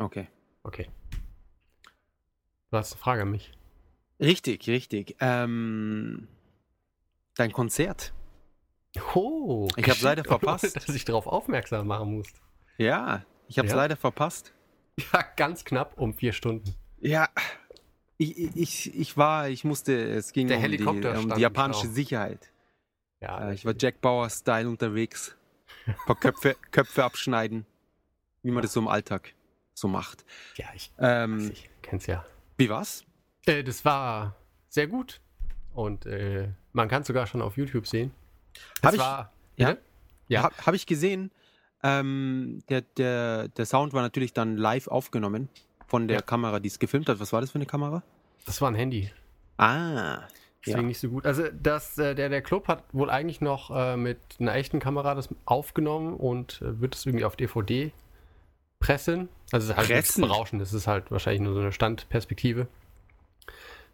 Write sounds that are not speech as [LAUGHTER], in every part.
Okay. Okay. Du hast eine Frage an mich. Richtig, richtig. Ähm, dein Konzert. Oh, Ich hab's leider [LAUGHS] verpasst. Dass ich darauf aufmerksam machen musste. Ja, ich habe es Ja? leider verpasst. Ja, ganz knapp um vier Stunden. Ja, ich, ich, ich war, ich musste, es ging Der um, die, Helikopter um stand die japanische Stau. Sicherheit. Ja, Äh, ich war Jack Bauer-Style unterwegs. Ein paar [LAUGHS] Köpfe, Köpfe abschneiden, wie man das so im Alltag so macht. ja ich, Ähm, ich kenn's ja. wie war's? Äh, das war sehr gut. Und äh, man kann es sogar schon auf YouTube sehen. Hab Es ich- war, ja? Ja. Ha, Habe ich gesehen. Ähm, der, der, der Sound war natürlich dann live aufgenommen von der Ja. Kamera, die es gefilmt hat. Was war das für eine Kamera? Das war ein Handy. Ah, Deswegen Ja. nicht so gut. Also das, äh, der, der Club hat wohl eigentlich noch äh, mit einer echten Kamera das aufgenommen und äh, wird es irgendwie auf DVD pressen. Also es ist halt nichts Pressen? berauschend. Das ist halt wahrscheinlich nur so eine Standperspektive.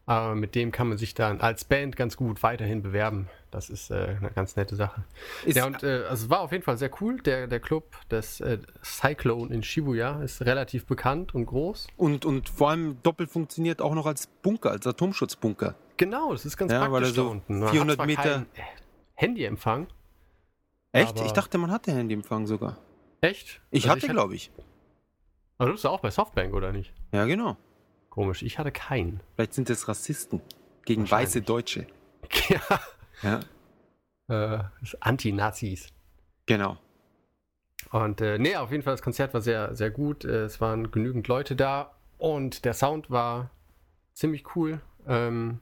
Aber mit dem kann man sich dann als Band ganz gut weiterhin bewerben. Das ist äh, eine ganz nette Sache. ist, ja, und äh, also es war auf jeden Fall sehr cool. Der, der Club des äh, Cyclone in Shibuya ist relativ bekannt und groß. und, und vor allem doppelt funktioniert auch noch als Bunker, als Atomschutzbunker. Genau, das ist ganz Ja, praktisch er so da unten. Man 400 hat zwar Meter- äh, Handyempfang. Echt? Ich dachte, man hatte Handyempfang sogar. Echt? Ich Also hatte- glaube ich. Aber du bist ja auch bei Softbank, oder nicht? Ja, genau. Komisch, ich hatte keinen. Vielleicht sind es Rassisten gegen weiße Deutsche. [LAUGHS] Ja. Ja, Äh, das Anti-Nazis. genau. Und äh, nee, auf jeden Fall, das Konzert war sehr, sehr gut. Äh, es waren genügend Leute da und der Sound war ziemlich cool. Ähm,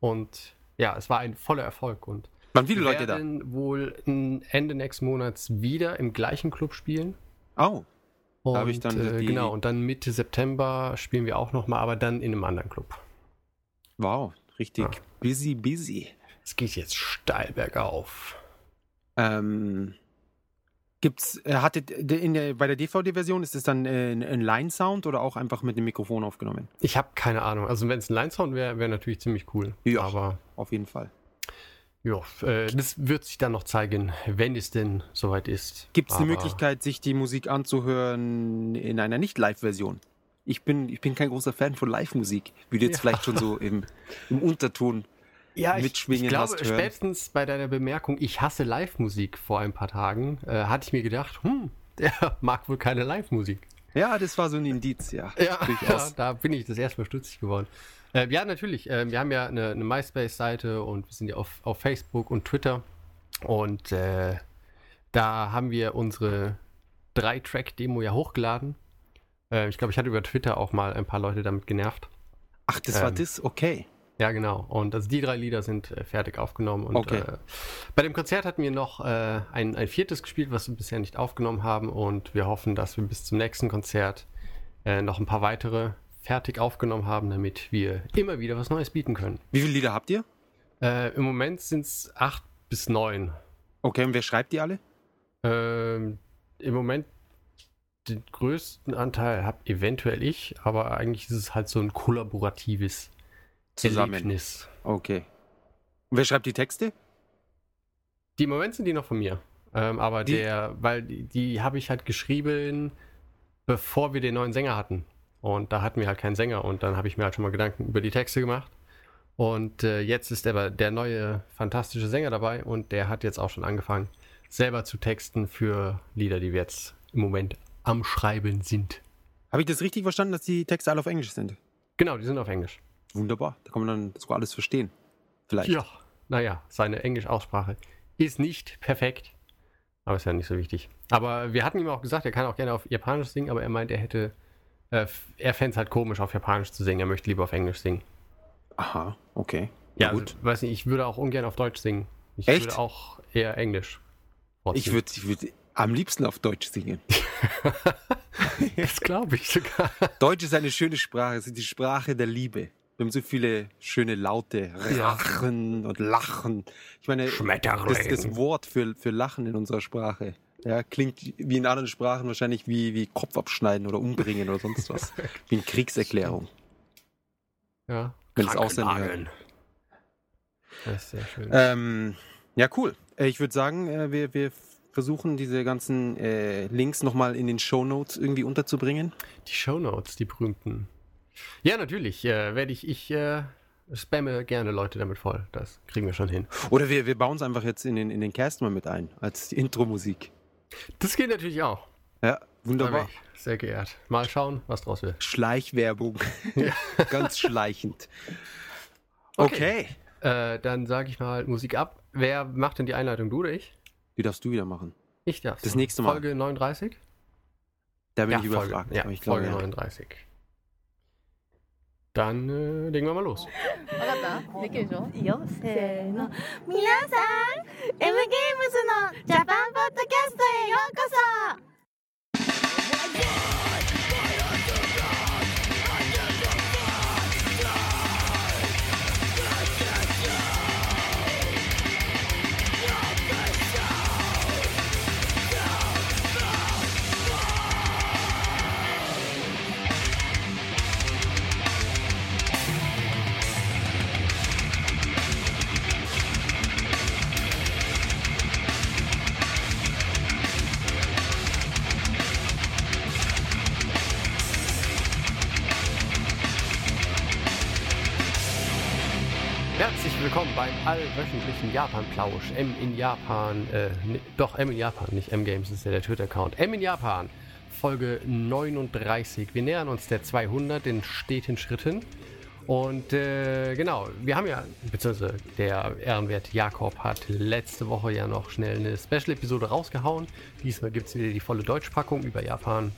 und ja, es war ein voller Erfolg. Und Waren viele wir Leute da? werden wohl Ende nächsten Monats wieder im gleichen Club spielen. Oh, Und, Da ich dann äh, die- genau, und dann Mitte September spielen wir auch nochmal, aber dann in einem anderen Club. wow. Richtig Ja. busy, busy. Es geht jetzt steil bergauf. Ähm, gibt's, äh, hattet de- in der, bei der DVD-Version ist es dann äh, ein, ein Line-Sound oder auch einfach mit dem Mikrofon aufgenommen? Ich habe keine Ahnung. Also wenn es ein Line-Sound wäre, wäre natürlich ziemlich cool. Ja. Aber Auf jeden Fall. Ja, äh, das wird sich dann noch zeigen, wenn es denn soweit ist. Gibt es die Aber Möglichkeit, sich die Musik anzuhören in einer Nicht-Live-Version? Ich bin, ich bin kein großer Fan von Live-Musik, wie du jetzt Ja. vielleicht schon so im, im Unterton. Ja, ich, mitschwingen ich glaube, hast hören. spätestens bei deiner Bemerkung, ich hasse Live-Musik vor ein paar Tagen, äh, hatte ich mir gedacht, hm, [LAUGHS] der mag wohl keine Live-Musik. Ja, das war so ein Indiz, ja. Ja, ja, [LAUGHS] da bin ich das erste Mal stutzig geworden. Äh, ja, natürlich. Äh, wir haben ja eine, eine MySpace-Seite und wir sind ja auf, auf Facebook und Twitter. Und äh, da haben wir unsere Drei-Track-Demo ja hochgeladen. Äh, ich glaube, ich hatte über Twitter auch mal ein paar Leute damit genervt. Ach, das war Ähm, das? Okay. Ja, genau. Und also die drei Lieder sind äh, fertig aufgenommen. Und Okay. äh, bei dem Konzert hatten wir noch äh, ein, ein viertes gespielt, was wir bisher nicht aufgenommen haben. Und wir hoffen, dass wir bis zum nächsten Konzert äh, noch ein paar weitere fertig aufgenommen haben, damit wir immer wieder was Neues bieten können. Wie viele Lieder habt ihr? Äh, Im Moment sind es acht bis neun. Okay, und wer schreibt die alle? Ähm, Im Moment den größten Anteil habe eventuell ich, aber eigentlich ist es halt so ein kollaboratives Zusammen. Erlebnis. Okay. Und wer schreibt die Texte? Die im Moment sind die noch von mir. Ähm, aber Die- der, weil die, die habe ich halt geschrieben, bevor wir den neuen Sänger hatten. Und da hatten wir halt keinen Sänger. Und dann habe ich mir halt schon mal Gedanken über die Texte gemacht. Und äh, jetzt ist aber der neue fantastische Sänger dabei und der hat jetzt auch schon angefangen, selber zu texten für Lieder, die wir jetzt im Moment am Schreiben sind. Habe ich das richtig verstanden, dass die Texte alle auf Englisch sind? Genau, die sind auf Englisch. Wunderbar. Da kann man dann sogar alles verstehen. Vielleicht. Ja, naja, seine Englisch-Aussprache ist nicht perfekt, aber ist ja nicht so wichtig. Aber wir hatten ihm auch gesagt, er kann auch gerne auf Japanisch singen, aber er meint, er hätte, äh, er fände es halt komisch, auf Japanisch zu singen. Er möchte lieber auf Englisch singen. Aha, okay. Ja, gut. Also, weiß nicht, ich würde auch ungern auf Deutsch singen. Ich Echt? würde auch eher Englisch. Ich vorziehen. würde ich würd am liebsten auf Deutsch singen. [LAUGHS] [LAUGHS] das glaube ich sogar. Deutsch ist eine schöne Sprache, es ist die Sprache der Liebe. Wir haben so viele schöne Laute, Rachen und Lachen. Ich meine, Schmetterling. das, das Wort für, für Lachen in unserer Sprache ja, klingt wie in anderen Sprachen wahrscheinlich wie, wie Kopf abschneiden oder umbringen oder sonst was. [LAUGHS] Wie eine Kriegserklärung. Ja. Wenn es Ausländer Krankenwagen. Das ist sehr schön. Ähm, ja, cool. Äh, Ich würde sagen, äh, wir, wir versuchen, diese ganzen äh, Links nochmal in den Show Notes irgendwie unterzubringen? Die Shownotes, die berühmten. Ja, natürlich. Äh, werde ich, ich äh, spamme gerne Leute damit voll. Das kriegen wir schon hin. Oder wir, wir bauen es einfach jetzt in den, in den Cast mal mit ein, als Intro-Musik. Das geht natürlich auch. Ja, wunderbar. ich sehr geehrt. Mal schauen, was draus wird. Schleichwerbung. Ja. [LAUGHS] Ganz schleichend. Okay. Okay. Äh, dann sage ich mal Musik ab. Wer macht denn die Einleitung? Du oder ich? Die darfst du wieder machen. Ich darf. Das nächste Mal. Folge 39? Da bin ich Folge, überfragt. ja, aber ich glaube, Folge ja. 39. Dann äh, legen wir mal los. 分かったできるでしょいいよせーの皆さん M ゲームズのジャパンポッドキャストへようこ Herzlich willkommen beim allwöchentlichen Japan-Plausch. M in Japan, äh, ne, doch M in Japan, nicht M-Games, ist ja der Twitter-Account. M in Japan, Folge 39. Wir nähern uns der 200 in steten Schritten. Und äh, genau, wir haben ja, beziehungsweise der Ehrenwert Jakob hat letzte Woche ja noch schnell eine Special-Episode rausgehauen. Diesmal gibt es wieder die volle Deutschpackung über Japan.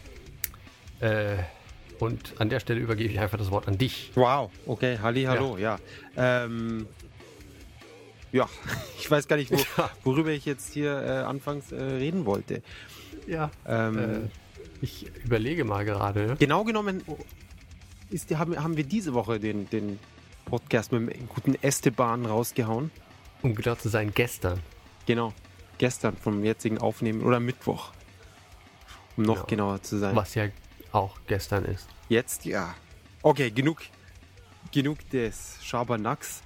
Äh, und an der Stelle übergebe ich einfach das Wort an dich. Wow, okay, Halli, hallo, ja. Ähm, ja, [LAUGHS] ich weiß gar nicht, wo, worüber ich jetzt hier äh, anfangs äh, reden wollte. Ja. Ähm, Äh, ich überlege mal gerade. Genau genommen ist, haben, haben wir diese Woche den, den Podcast mit dem guten Esteban rausgehauen. Um genau zu sein, gestern. Genau, gestern vom jetzigen Aufnehmen oder Mittwoch, um noch Ja. genauer zu sein. Was ja auch gestern ist. Jetzt ja. Okay, genug, genug des Schabernacks.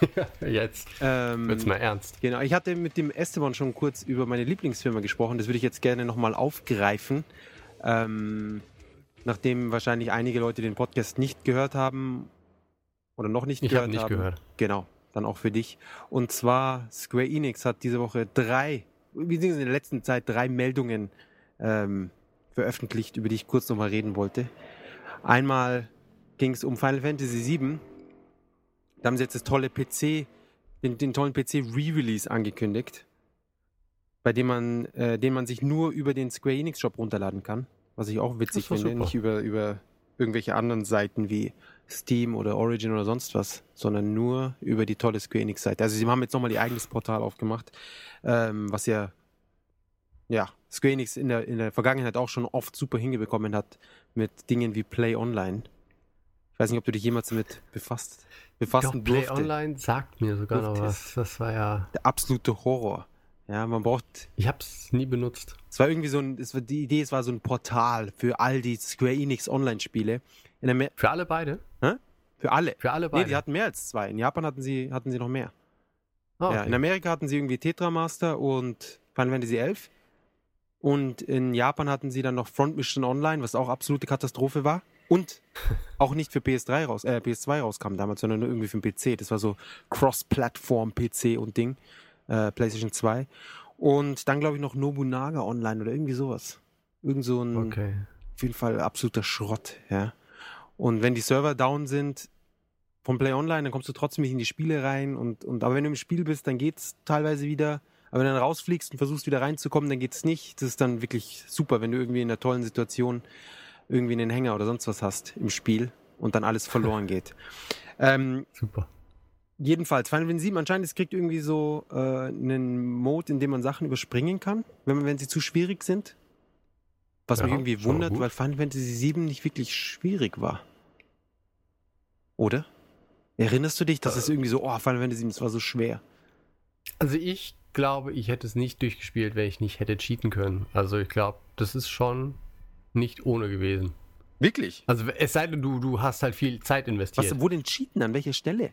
[LAUGHS] Jetzt Ähm, wird's mal ernst. Genau, ich hatte mit dem Esteban schon kurz über meine Lieblingsfirma gesprochen. Das würde ich jetzt gerne nochmal aufgreifen. Ähm, nachdem wahrscheinlich einige Leute den Podcast nicht gehört haben oder noch nicht Ich gehört habe nicht haben. gehört. Genau, dann auch für dich. Und zwar Square Enix hat diese Woche drei, beziehungsweise in der letzten Zeit drei Meldungen ähm, veröffentlicht, über die ich kurz nochmal reden wollte. Einmal ging es um Final Fantasy VII. Da haben sie jetzt das tolle PC, den, den tollen PC Re-Release angekündigt, bei dem man, äh, den man sich nur über den Square Enix Shop runterladen kann. Was ich auch witzig finde, super. nicht über, über irgendwelche anderen Seiten wie Steam oder Origin oder sonst was, sondern nur über die tolle Square Enix Seite. Also sie haben jetzt nochmal ihr eigenes Portal aufgemacht, ähm, was ja, ja, Square Enix in der, in der Vergangenheit auch schon oft super hingebekommen hat mit Dingen wie Play Online. Ich weiß nicht, ob du dich jemals damit befasst, Doch, befassen Play durfte. Online sagt mir sogar noch was. Das war ja. Der absolute Horror. Ja, man braucht Ich hab's nie benutzt. es war irgendwie so ein, es war, die Idee, es war so ein Portal für all die Square Enix Online-Spiele. Für alle beide? für alle. Für alle Nee, beide. die hatten mehr als zwei. In Japan hatten sie, hatten sie noch mehr. Ja, okay. in Amerika hatten sie irgendwie Tetramaster und Final Fantasy 11. Und in Japan hatten sie dann noch Front Mission Online, was auch absolute Katastrophe war. Und auch nicht für PS3 raus, äh, PS2 rauskam damals, sondern nur irgendwie für den PC. Das war so Cross-Plattform PC und Ding. Äh, PlayStation 2. Und dann glaube ich noch Nobunaga Online oder irgendwie sowas. Irgend so ein okay. auf jeden Fall absoluter Schrott, ja. Und wenn die Server down sind vom Play Online, dann kommst du trotzdem nicht in die Spiele rein und, und aber wenn du im Spiel bist, dann geht's teilweise wieder. Aber wenn du dann rausfliegst und versuchst wieder reinzukommen, dann geht's nicht. Das ist dann wirklich super, wenn du irgendwie in einer tollen Situation irgendwie einen Hänger oder sonst was hast im Spiel und dann alles verloren [LAUGHS] geht. Ähm, Super. Jedenfalls, Final Fantasy 7 anscheinend, es kriegt irgendwie so äh, einen Mode, in dem man Sachen überspringen kann, wenn, man, wenn sie zu schwierig sind. Was Ja, mich irgendwie wundert, gut. weil Final Fantasy 7 nicht wirklich schwierig war. Oder? Erinnerst du dich, dass Äh. es irgendwie so, oh, Final Fantasy 7, das war so schwer. Also ich glaube, ich hätte es nicht durchgespielt, wenn ich nicht hätte cheaten können. Also ich glaube, das ist schon nicht ohne gewesen. Wirklich? Also es sei denn, du, du hast halt viel Zeit investiert. Was, wo denn cheaten? An welcher Stelle?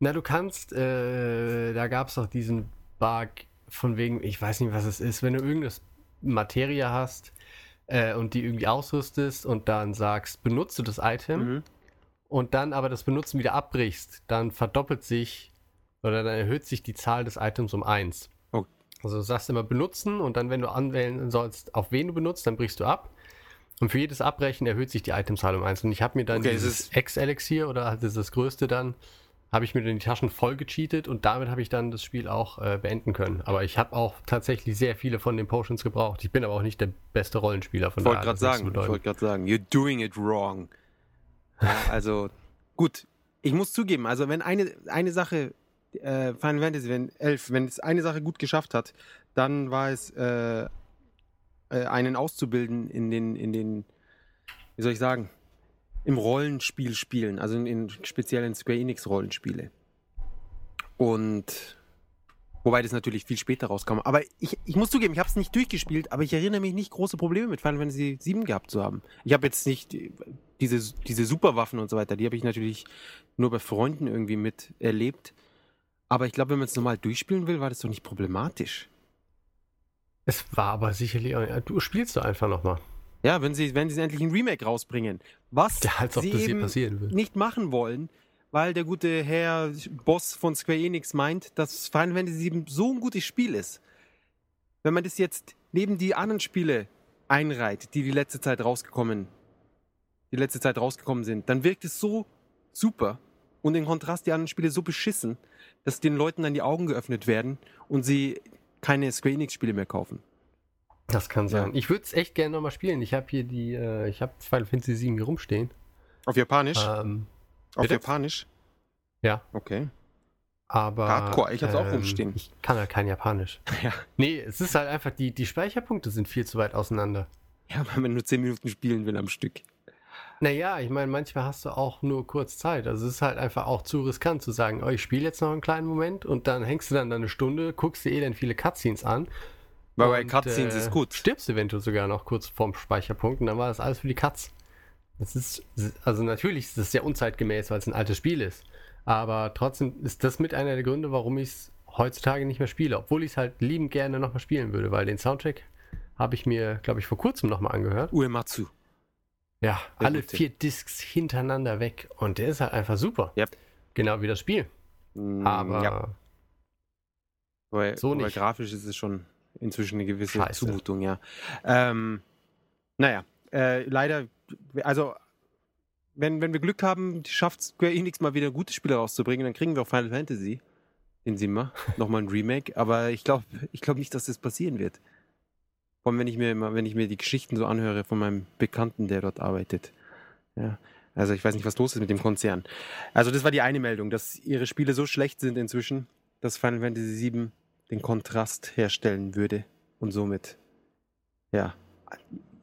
Na, du kannst, äh, da gab es doch diesen Bug, von wegen, ich weiß nicht, was es ist, wenn du irgendeine Materie hast äh, und die irgendwie ausrüstest und dann sagst, benutze das Item Mhm. und dann aber das Benutzen wieder abbrichst, dann verdoppelt sich oder dann erhöht sich die Zahl des Items um 1. Oh. Also du sagst immer benutzen und dann, wenn du anwählen sollst, auf wen du benutzt, dann brichst du ab. Und für jedes Abbrechen erhöht sich die Itemzahl um 1. Und ich habe mir dann Okay, es dieses ist- Ex-Elixier oder halt dieses größte dann, habe ich mir dann die Taschen voll gecheatet und damit habe ich dann das Spiel auch äh, beenden können. Aber ich habe auch tatsächlich sehr viele von den Potions gebraucht. Ich bin aber auch nicht der beste Rollenspieler von Ich wollte daher das nichts sagen, ich wollte gerade sagen, you're doing it wrong. Ja, also, gut. Ich muss zugeben, also wenn eine, eine Sache, äh, Final Fantasy wenn 11, wenn es eine Sache gut geschafft hat, dann war es, äh, äh, einen auszubilden in den, in den, wie soll ich sagen, im Rollenspiel spielen, also in, in speziell in Square Enix Rollenspiele. Und Wobei das natürlich viel später rauskam. Aber ich, ich muss zugeben, ich habe es nicht durchgespielt, aber ich erinnere mich nicht, große Probleme mit Final Fantasy 7 gehabt zu haben. Ich habe jetzt nicht diese, diese Superwaffen und so weiter, die habe ich natürlich nur bei Freunden irgendwie miterlebt. Aber ich glaube, wenn man es normal durchspielen will, war das doch nicht problematisch. Es war aber sicherlich, auch- du spielst du einfach nochmal. Ja, wenn sie, wenn sie endlich ein Remake rausbringen. Was Ja, als ob sie eben nicht machen wollen, weil der gute Herr Boss von Square Enix meint, dass Final Fantasy 7 so ein gutes Spiel ist. Wenn man das jetzt neben die anderen Spiele einreiht, die die letzte Zeit rausgekommen, die letzte Zeit rausgekommen sind, dann wirkt es so super und im Kontrast die anderen Spiele so beschissen, dass den Leuten dann die Augen geöffnet werden und sie keine Square Enix Spiele mehr kaufen. Das kann sein. Ja. Ich würde es echt gerne nochmal spielen. Ich habe hier die, äh, ich habe Final Fantasy 7 hier rumstehen. Auf Japanisch? Ähm, Auf bitte? Japanisch? ja, Okay. aber. Hardcore, ich hab's auch rumstehen. Ich kann ja kein Japanisch. [LAUGHS] Ja. Nee, es ist halt einfach, die, die Speicherpunkte sind viel zu weit auseinander. Ja, weil man nur 10 Minuten spielen will am Stück. Naja, ich meine, manchmal hast du auch nur kurz Zeit. Also es ist halt einfach auch zu riskant zu sagen, oh, ich spiele jetzt noch einen kleinen Moment und dann hängst du dann da eine Stunde, guckst dir elend viele Cutscenes an. Weil bei Cutscenes äh, ist gut. Stirbst eventuell sogar noch kurz vorm Speicherpunkt und dann war das alles für die Cuts. Das ist, also natürlich ist das sehr unzeitgemäß, weil es ein altes Spiel ist. Aber trotzdem ist das mit einer der Gründe, warum ich es heutzutage nicht mehr spiele. Obwohl ich es halt liebend gerne nochmal spielen würde, weil den Soundtrack habe ich mir, glaube ich, vor kurzem nochmal angehört. Uematsu. Ja, Der alle vier Discs hintereinander weg. Und der ist halt einfach super. Yep. Genau wie das Spiel. Mm, Aber Ja, weil, so weil nicht. grafisch ist es schon inzwischen eine gewisse Scheiße. Zumutung, ja. Ähm, naja, äh, leider, also wenn, wenn wir Glück haben, schafft Square Enix mal wieder gute Spiele rauszubringen, dann kriegen wir auch Final Fantasy in Simmer, [LAUGHS] nochmal ein Remake. Aber ich glaube ich glaub nicht, dass das passieren wird. Vor allem, wenn ich mir immer, wenn ich mir die Geschichten so anhöre von meinem Bekannten, der dort arbeitet. Ja. Also ich weiß nicht, was los ist mit dem Konzern. Also das war die eine Meldung, dass ihre Spiele so schlecht sind inzwischen, dass Final Fantasy VII den Kontrast herstellen würde und somit ja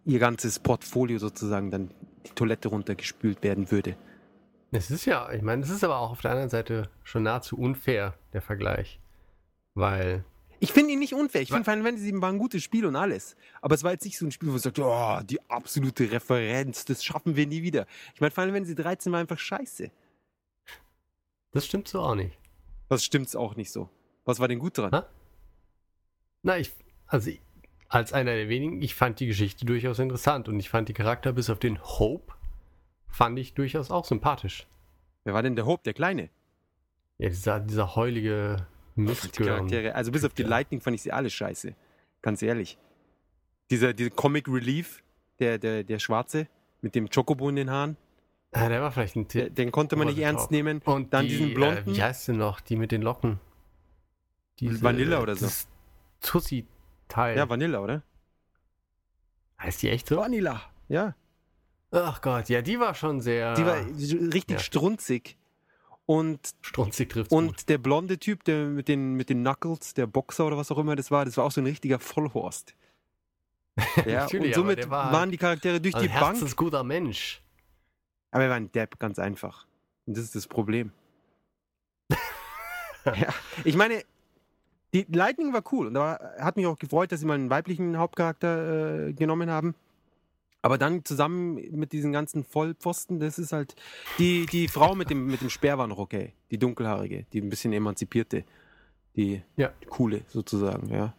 ihr ganzes Portfolio sozusagen dann die Toilette runtergespült werden würde. es ist ja, ich meine, es ist aber auch auf der anderen Seite schon nahezu unfair, der Vergleich. Weil, Ich finde ihn nicht unfair. Ich finde Final Fantasy VII war ein gutes Spiel und alles. Aber es war jetzt nicht so ein Spiel, wo man sagt, oh, die absolute Referenz, das schaffen wir nie wieder. Ich meine, Final Fantasy 13 war einfach scheiße. das stimmt so auch nicht. Das stimmt's auch nicht so. Was war denn gut dran? Ha? Na, ich, also ich, als einer der wenigen, ich fand die Geschichte durchaus interessant und ich fand die Charakter bis auf den Hope, fand ich durchaus auch sympathisch. Wer war denn der Hope, der Kleine? Ja, dieser, dieser heulige Die Mistgirl. Charaktere. Also bis auf die Ja. Lightning fand ich sie alle scheiße. Ganz ehrlich. Dieser, dieser Comic Relief, der, der, der Schwarze, mit dem Chocobo in den Haaren, Ah, der war vielleicht ein Tipp. den konnte man nicht ernst top. nehmen. Und dann die, diesen blonden. Äh, wie heißt sie noch? Die mit den Locken. Vanilla oder so. das Tussi-Teil. Ja, Vanilla, oder? heißt die echt so? Vanilla. Ja. Ach Gott, ja, die war schon sehr Die war richtig Ja. strunzig. Und, strunzig trifft und der blonde Typ, der mit den, mit den Knuckles, der Boxer oder was auch immer das war, das war auch so ein richtiger Vollhorst. [LAUGHS] Ja, und somit war waren die Charaktere durch ein die Bank. herzensguter Mensch. Aber er war ein Depp, ganz einfach. Und das ist das Problem. [LAUGHS] ja, ich meine, die Lightning war cool und da hat mich auch gefreut, dass sie mal einen weiblichen Hauptcharakter äh, genommen haben. Aber dann zusammen mit diesen ganzen Vollpfosten, das ist halt. Die, die Frau mit dem, mit dem Speer war noch okay. Die dunkelhaarige, die ein bisschen emanzipierte. Die, Ja. coole sozusagen, ja.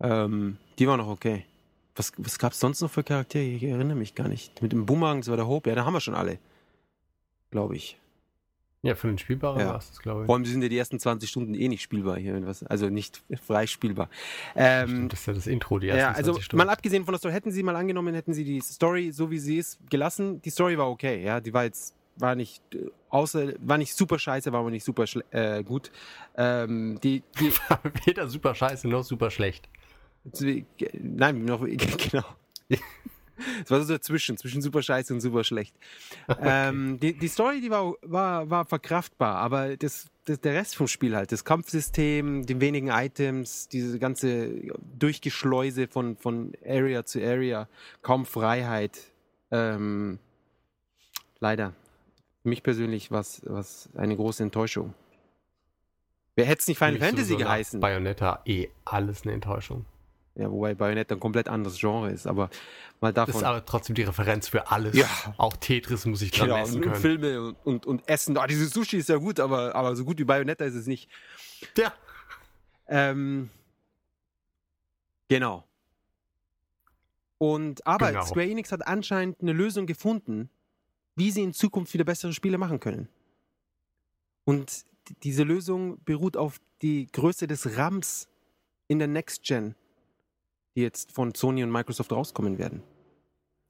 Ähm, die war noch okay. Was, was gab es sonst noch für Charaktere? Ich erinnere mich gar nicht. Mit dem Boomerang, das war der Hope. Ja, da haben wir schon alle. Glaube ich. Ja, für den Spielbaren Ja. war es das, glaube ich. Vor allem sind ja die ersten 20 Stunden eh nicht spielbar hier. Also nicht frei spielbar. Ähm, Stimmt, das ist ja das Intro, die ersten ja, also 20 Stunden. mal abgesehen von der Story, hätten sie mal angenommen, hätten sie die Story, so wie sie ist, gelassen. Die Story war okay, ja. Die war jetzt, war nicht, äh, außer, war nicht super scheiße, war aber nicht super äh, gut. Ähm, die, die, [LAUGHS] Weder super scheiße noch super schlecht. nein, noch, [LAUGHS] genau. [LAUGHS] Es war so dazwischen, zwischen super scheiße und super schlecht. Ähm, die, die Story, die war, war, war verkraftbar, aber das, das, der Rest vom Spiel halt, das Kampfsystem, die wenigen Items, diese ganze Durchgeschleuse von, von Area zu Area, kaum Freiheit. Ähm, leider. Für mich persönlich war es eine große Enttäuschung. Wer hätte es nicht Final Fantasy geheißen? Bayonetta eh alles eine Enttäuschung. Ja, wobei Bayonetta ein komplett anderes Genre ist, aber mal Das davon. ist aber trotzdem die Referenz für alles. Ja. Auch Tetris muss ich dran Genau, messen und können. Filme und, und, und Essen. Ah, dieses Sushi ist ja gut, aber, aber so gut wie Bayonetta ist es nicht. Ja. Ähm, genau. Und aber Genau. Square Enix hat anscheinend eine Lösung gefunden, wie sie in Zukunft wieder bessere Spiele machen können. Und diese Lösung beruht auf die Größe des RAMs in der Next Gen, die jetzt von Sony und Microsoft rauskommen werden.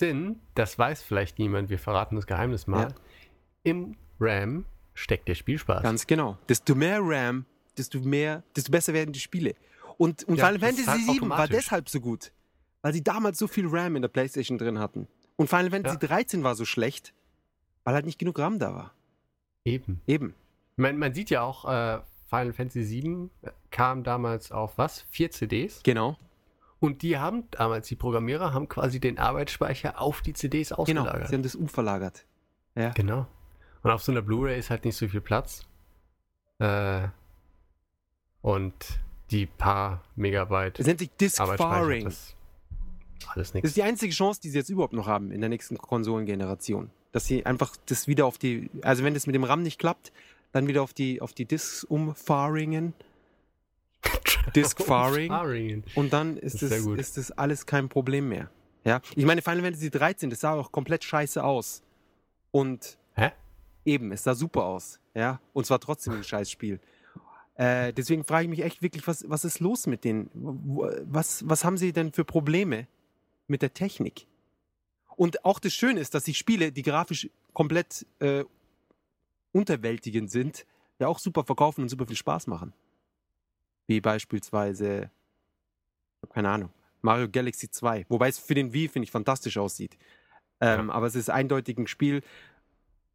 Denn, das weiß vielleicht niemand, wir verraten das Geheimnis mal. Ja. Im RAM steckt der Spielspaß. Ganz genau. Desto mehr RAM, desto mehr, desto besser werden die Spiele. Und, und Ja, Final Fantasy halt VII war automatisch. deshalb so gut, weil sie damals so viel RAM in der PlayStation drin hatten. Und Final Fantasy Ja. 13 war so schlecht, weil halt nicht genug RAM da war. Eben. Eben. Man, man sieht ja auch, äh, Final Fantasy VII kam damals auf was? Vier CDs. Genau. Und die haben damals, die Programmierer haben quasi den Arbeitsspeicher auf die CDs Genau. ausgelagert. Sie haben das umverlagert. Ja. Genau. Und auf so einer Blu-ray ist halt nicht so viel Platz. Äh, und die paar Megabyte Das nennt sich Disk Faring. das alles Das ist die einzige Chance, die sie jetzt überhaupt noch haben in der nächsten Konsolengeneration. Dass sie einfach das wieder auf die, also wenn das mit dem RAM nicht klappt, dann wieder auf die, auf die Disks umfaringen. [LAUGHS] Disk Faring. Faring. Und dann ist Das ist ist das alles kein Problem mehr. Ja, ich meine, Final Fantasy 13, das sah auch komplett scheiße aus. Und Hä? eben, es sah super aus. Ja, und zwar trotzdem ein scheiß Spiel. Äh, deswegen frage ich mich echt wirklich, was, was ist los mit denen? Was, was haben sie denn für Probleme mit der Technik? Und auch das Schöne ist, dass sich Spiele, die grafisch komplett äh, unterwältigend sind, ja auch super verkaufen und super viel Spaß machen. Wie beispielsweise, keine Ahnung, Mario Galaxy 2. Wobei es für den Wii, finde ich, fantastisch aussieht. Ähm, Aber es ist eindeutig ein Spiel,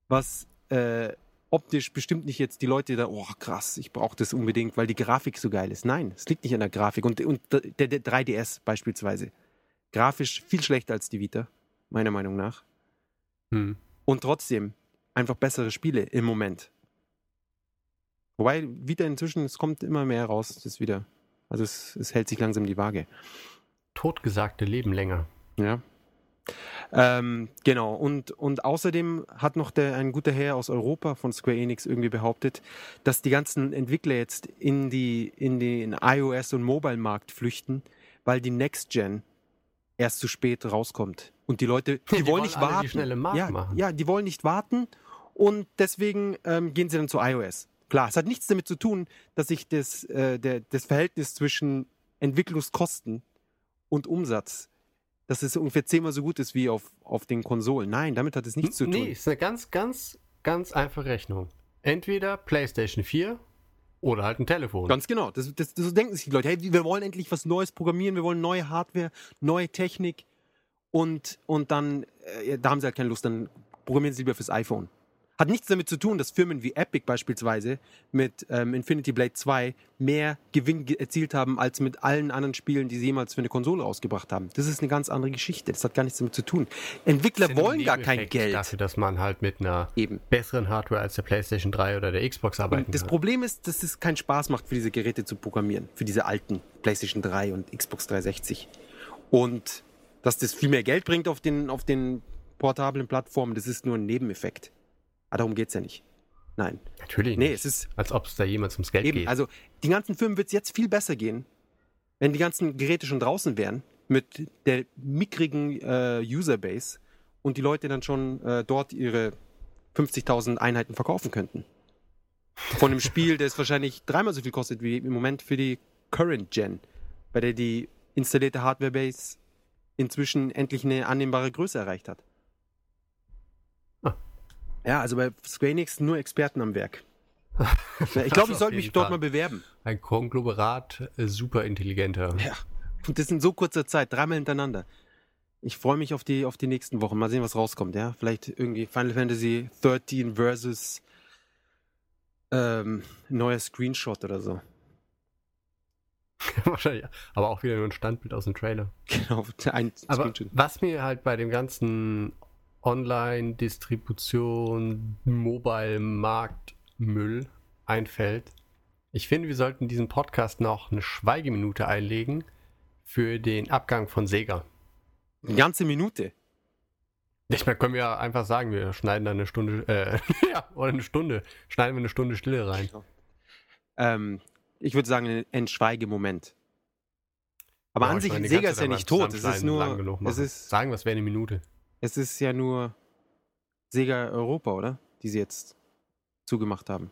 was äh, optisch bestimmt nicht jetzt die Leute da, oh krass, ich brauche das unbedingt, weil die Grafik so geil ist. Nein, es liegt nicht an der Grafik. Und, und der, der 3DS beispielsweise. Grafisch viel schlechter als die Vita, meiner Meinung nach. Hm. Und trotzdem einfach bessere Spiele im Moment. Wobei Vita inzwischen, es kommt immer mehr raus, das ist wieder. Also es, es hält sich langsam die Waage. Totgesagte leben länger. Ja. Ähm, genau, und, und außerdem hat noch der, ein guter Herr aus Europa von Square Enix irgendwie behauptet, dass die ganzen Entwickler jetzt in, die, in den iOS- und Mobile-Markt flüchten, weil die Next Gen erst zu spät rauskommt. Und die Leute, [LAUGHS] die, Die wollen wollen nicht warten. schnelle Markt ja, machen. ja, die wollen nicht warten und deswegen ähm, gehen sie dann zu iOS. Klar, es hat nichts damit zu tun, dass sich das, äh, der, das Verhältnis zwischen Entwicklungskosten und Umsatz, dass es ungefähr zehnmal so gut ist wie auf, auf den Konsolen. Nein, damit hat es nichts zu tun. Nee, ist eine ganz, ganz, ganz einfache Rechnung. Entweder PlayStation 4 oder halt ein Telefon. Ganz genau. Das, das, das so denken sich die Leute. Hey, wir wollen endlich was Neues programmieren, wir wollen neue Hardware, neue Technik und, und dann, äh, da haben sie halt keine Lust, dann programmieren sie lieber fürs iPhone. Hat nichts damit zu tun, dass Firmen wie Epic beispielsweise mit ähm, Infinity Blade 2 mehr Gewinn ge- erzielt haben als mit allen anderen Spielen, die sie jemals für eine Konsole rausgebracht haben. Das ist eine ganz andere Geschichte. Das hat gar nichts damit zu tun. Entwickler wollen gar kein Geld. Dafür, dass man halt mit einer Eben. besseren Hardware als der PlayStation 3 oder der Xbox arbeiten Und das kann. Problem ist, dass es keinen Spaß macht, für diese Geräte zu programmieren. Für diese alten PlayStation 3 und Xbox 360. Und dass das viel mehr Geld bringt auf den, auf den portablen Plattformen, das ist nur ein Nebeneffekt. Aber darum geht es ja nicht. Nein. Natürlich Nee, nicht. es ist Als ob es da jemals ums Geld eben, geht. also die ganzen Firmen wird es jetzt viel besser gehen, wenn die ganzen Geräte schon draußen wären, mit der mickrigen äh, Userbase und die Leute dann schon äh, dort ihre 50.000 Einheiten verkaufen könnten. Von einem Spiel, das wahrscheinlich dreimal so viel kostet wie im Moment für die Current Gen, bei der die installierte Hardware-Base inzwischen endlich eine annehmbare Größe erreicht hat. Ja, also bei Square Enix nur Experten am Werk. [LAUGHS] Ich glaube, ich sollte mich jeden dort Fall. mal bewerben. Ein Konglomerat äh, super intelligenter. Ja. Und das in so kurzer Zeit, dreimal hintereinander. Ich freue mich auf die, auf die nächsten Wochen. Mal sehen, was rauskommt, ja. Vielleicht irgendwie Final Fantasy 13 versus ähm, neuer Screenshot oder so. [LAUGHS] Wahrscheinlich. Aber auch wieder nur ein Standbild aus dem Trailer. Genau, ein Aber Screenshot. was mir halt bei dem ganzen Online-Distribution, Mobile-Markt-Müll einfällt, ich finde, wir sollten diesen Podcast noch eine Schweigeminute einlegen für den Abgang von Sega. Eine ganze Minute. Ich meine, können wir einfach sagen, wir schneiden da eine Stunde, äh, [LAUGHS] ja, oder eine Stunde, schneiden wir eine Stunde Stille rein. Ähm, ich würde sagen, ein, Schweigemoment. Aber Ja, an ich sich, Sega ist ja nicht tot. Es ist nur, es ist, Sagen wir, es wäre eine Minute. Es ist ja nur Sega Europa, oder? Die sie jetzt zugemacht haben.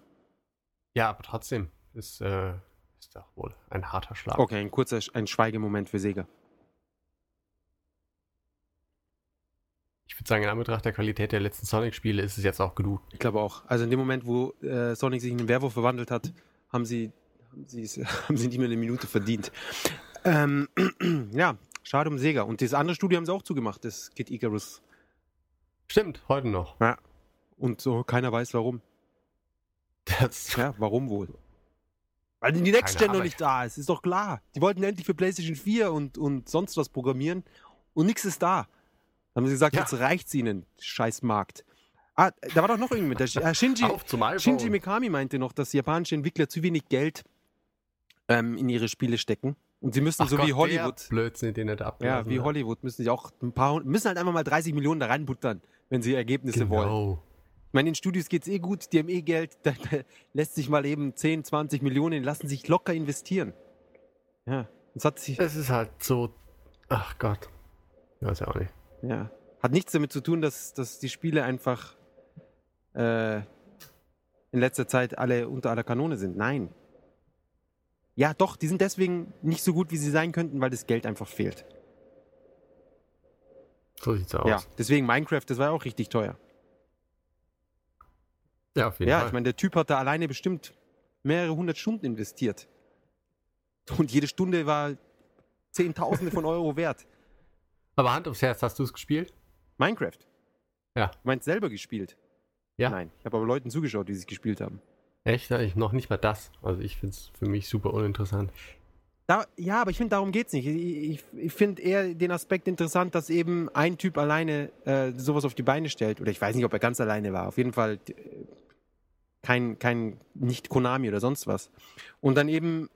Ja, aber trotzdem ist, äh, ist doch wohl ein harter Schlag. Okay, ein kurzer, ein Schweigemoment für Sega. Ich würde sagen, in Anbetracht der Qualität der letzten Sonic-Spiele ist es jetzt auch genug. Ich glaube auch. Also in dem Moment, wo äh, Sonic sich in einen Werwolf verwandelt hat, haben sie, haben sie, [LAUGHS] haben sie nicht mehr eine Minute verdient. Ähm, [CLEARS THROAT] ja, schade um Sega. Und das andere Studio haben sie auch zugemacht, das Kid Icarus. Stimmt, heute noch. Und so keiner weiß warum. Das, Ja, warum wohl? Weil die Next Gen noch nicht da ist, ist doch klar. Die wollten endlich für PlayStation 4 und, und sonst was programmieren und nichts ist da. Dann haben sie gesagt, Ja. jetzt reicht's ihnen, scheiß Markt. Ah, da war doch noch irgendjemand. Der äh, Shinji. [LAUGHS] Shinji Mikami meinte noch, dass japanische Entwickler zu wenig Geld ähm, in ihre Spiele stecken. Und sie müssen Ach so Gott, wie Hollywood. Blödsinn, den er da Ja, wie. Hollywood müssen sie auch ein paar müssen halt einfach mal 30 Millionen da reinbuttern, wenn sie Ergebnisse wollen. Genau. Ich meine, den Studios geht's eh gut, die haben eh Geld, [LAUGHS] da, da lässt sich mal eben 10, 20 Millionen, lassen sich locker investieren. Ja, das hat sich, Es ist halt so. Ach Gott. Ich weiß ja auch nicht. ja, hat nichts damit zu tun, dass, dass die Spiele einfach äh, in letzter Zeit alle unter aller Kanone sind. Nein. Ja, doch, die sind deswegen nicht so gut, wie sie sein könnten, weil das Geld einfach fehlt. So sieht's aus. Ja, deswegen Minecraft, das war ja auch richtig teuer. Ja, auf jeden Ja, Fall. ich meine, der Typ hat da alleine bestimmt mehrere hundert Stunden investiert. Und jede Stunde war Zehntausende von Euro wert. Aber Hand aufs Herz, hast du es gespielt? Minecraft. Ja. Du meinst selber gespielt? Ja. Nein. Ich habe aber Leuten zugeschaut, die es gespielt haben. Echt? Ich, noch nicht mal das. Also ich finde es für mich super uninteressant. Da, ja, aber ich finde, darum geht's nicht. Ich, ich, ich finde eher den Aspekt interessant, dass eben ein Typ alleine äh, sowas auf die Beine stellt. Oder ich weiß nicht, ob er ganz alleine war. Auf jeden Fall äh, kein, kein, nicht Konami oder sonst was. Und dann eben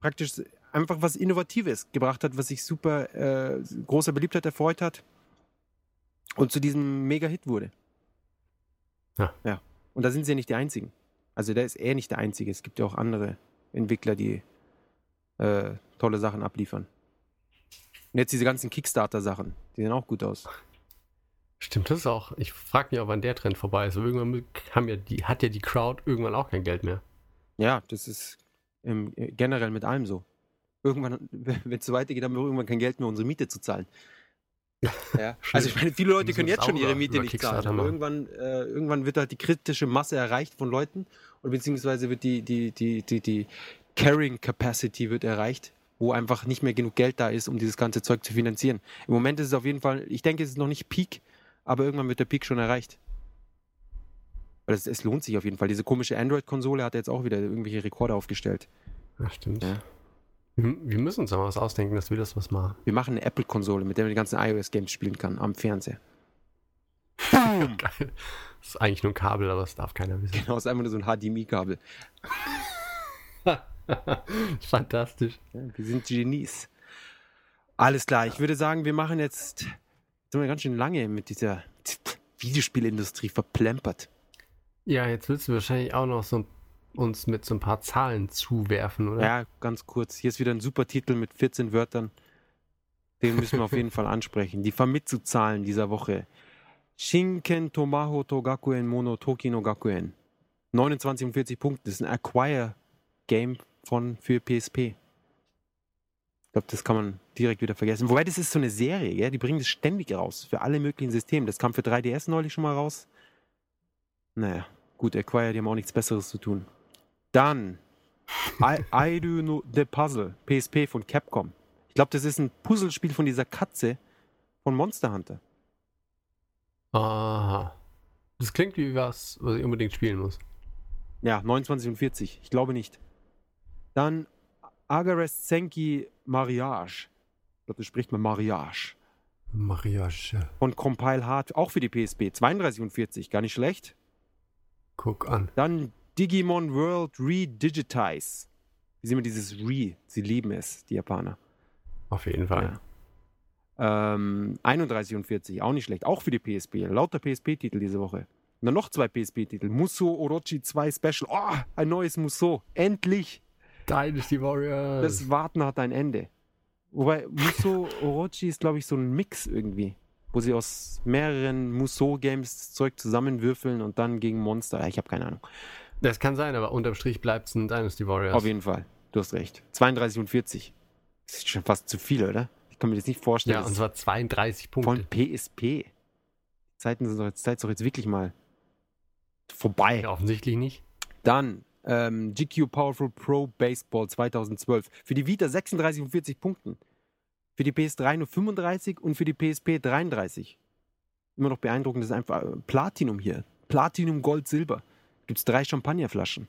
praktisch einfach was Innovatives gebracht hat, was sich super äh, großer Beliebtheit erfreut hat und zu diesem Mega-Hit wurde. Ja. Ja. Und da sind sie ja nicht die Einzigen. Also der ist er nicht der Einzige. Es gibt ja auch andere Entwickler, die äh, tolle Sachen abliefern. Und jetzt diese ganzen Kickstarter-Sachen, die sehen auch gut aus. Stimmt, das ist auch. Ich frage mich auch, wann der Trend vorbei ist. Irgendwann haben ja die, hat ja die Crowd irgendwann auch kein Geld mehr. Ja, das ist ähm, generell mit allem so. Irgendwann, [LAUGHS] wenn es so weitergeht, haben wir irgendwann kein Geld mehr, unsere Miete zu zahlen. Ja. [LAUGHS] Also ich meine, viele Leute können jetzt schon ihre Miete nicht zahlen. Aber irgendwann, äh, irgendwann wird halt die kritische Masse erreicht von Leuten oder beziehungsweise wird die, die, die, die, die Carrying Capacity wird erreicht, wo einfach nicht mehr genug Geld da ist, um dieses ganze Zeug zu finanzieren. Im Moment ist es auf jeden Fall, ich denke, es ist noch nicht Peak, aber irgendwann wird der Peak schon erreicht. Weil es, es lohnt sich auf jeden Fall. Diese komische Android-Konsole hat jetzt auch wieder irgendwelche Rekorde aufgestellt. Ja, stimmt. Ja. Wir müssen uns aber was ausdenken, dass wir das was machen. Wir machen eine Apple-Konsole, mit der man die ganzen iOS-Games spielen kann, am Fernseher. [LAUGHS] Geil. Das ist eigentlich nur ein Kabel, aber das darf keiner wissen. Genau, ist einfach nur so ein HDMI-Kabel. [LAUGHS] Fantastisch. Ja, wir sind Genies. Alles klar, ich würde sagen, wir machen jetzt, jetzt sind wir ganz schön lange mit dieser Videospielindustrie verplempert. Ja, jetzt willst du wahrscheinlich auch noch so uns mit so ein paar Zahlen zuwerfen, oder? Ja, ganz kurz. Hier ist wieder ein super Titel mit 14 Wörtern. Den müssen wir auf jeden Fall ansprechen. Die Famitsu-Zahlen dieser Woche. Shinken Tomaho Togakuen Mono Toki Gakuen. 29 und 40 Punkte. Das ist ein Acquire-Game von für PSP. Ich glaube, das kann man direkt wieder vergessen. Wobei, das ist so eine Serie, gell? die bringen das ständig raus. Für alle möglichen Systeme. Das kam für 3DS neulich schon mal raus. Naja, gut, Acquire, die haben auch nichts Besseres zu tun. Dann I, I Do Know The Puzzle, PSP von Capcom. Ich glaube, das ist ein Puzzlespiel von dieser Katze von Monster Hunter. Aha. Das klingt wie was, was ich unbedingt spielen muss. Ja, 29 und 40. Ich glaube nicht. Dann Agares Senki Mariage. Ich glaube, das spricht man Mariage. Mariage. Von Compile Hard, auch für die PSP. 32 und 40. Gar nicht schlecht. Guck an. Dann Digimon World Redigitize. Wie sehen wir dieses Re? Sie lieben es, die Japaner. Auf jeden Fall. Ja. Ähm, 31 und 40, auch nicht schlecht. Auch für die PSP. Lauter PSP-Titel diese Woche. Und dann noch zwei PSP-Titel. Muso Orochi 2 Special. Oh, ein neues Muso. Endlich. Dynasty Warriors. Das Warten hat ein Ende. Wobei Muso Orochi ist, glaube ich, so ein Mix irgendwie. Wo sie aus mehreren Muso-Games Zeug zusammenwürfeln und dann gegen Monster. Ich habe keine Ahnung. Das kann sein, aber unterm Strich bleibt es ein Dynasty Warriors. Auf jeden Fall. Du hast recht. 32 und 40. Das ist schon fast zu viel, oder? Ich kann mir das nicht vorstellen. Ja, und zwar 32 von Punkte. PSP. Die Zeiten sind doch jetzt, Zeit ist doch jetzt wirklich mal vorbei. Ja, offensichtlich nicht. Dann ähm, GQ Powerful Pro Baseball 2012. Für die Vita 36 und 40 Punkten. Für die PS3 nur 35 und für die PSP 33. Immer noch beeindruckend, das ist einfach äh, Platinum hier. Platinum, Gold, Silber. Gibt es drei Champagnerflaschen.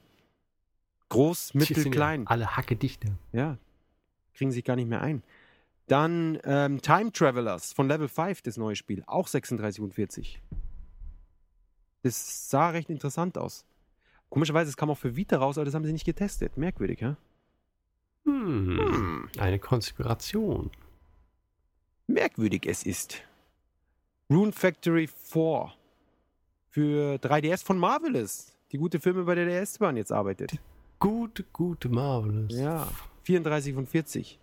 Groß, mittel, sind ja klein. Alle Hacke dichte. Ja, kriegen sich gar nicht mehr ein. Dann ähm, Time Travelers von Level 5, das neue Spiel. Auch 36 und 40. Das sah recht interessant aus. Komischerweise, es kam auch für Vita raus, aber das haben sie nicht getestet. Merkwürdig, ja? Hm. Eine Konspiration. Merkwürdig es ist. Rune Factory 4 für 3DS von Marvelous. Die gute Firma, bei der der S-Bahn jetzt arbeitet. Gute, gute Marvelous. Ja, 34 von 40.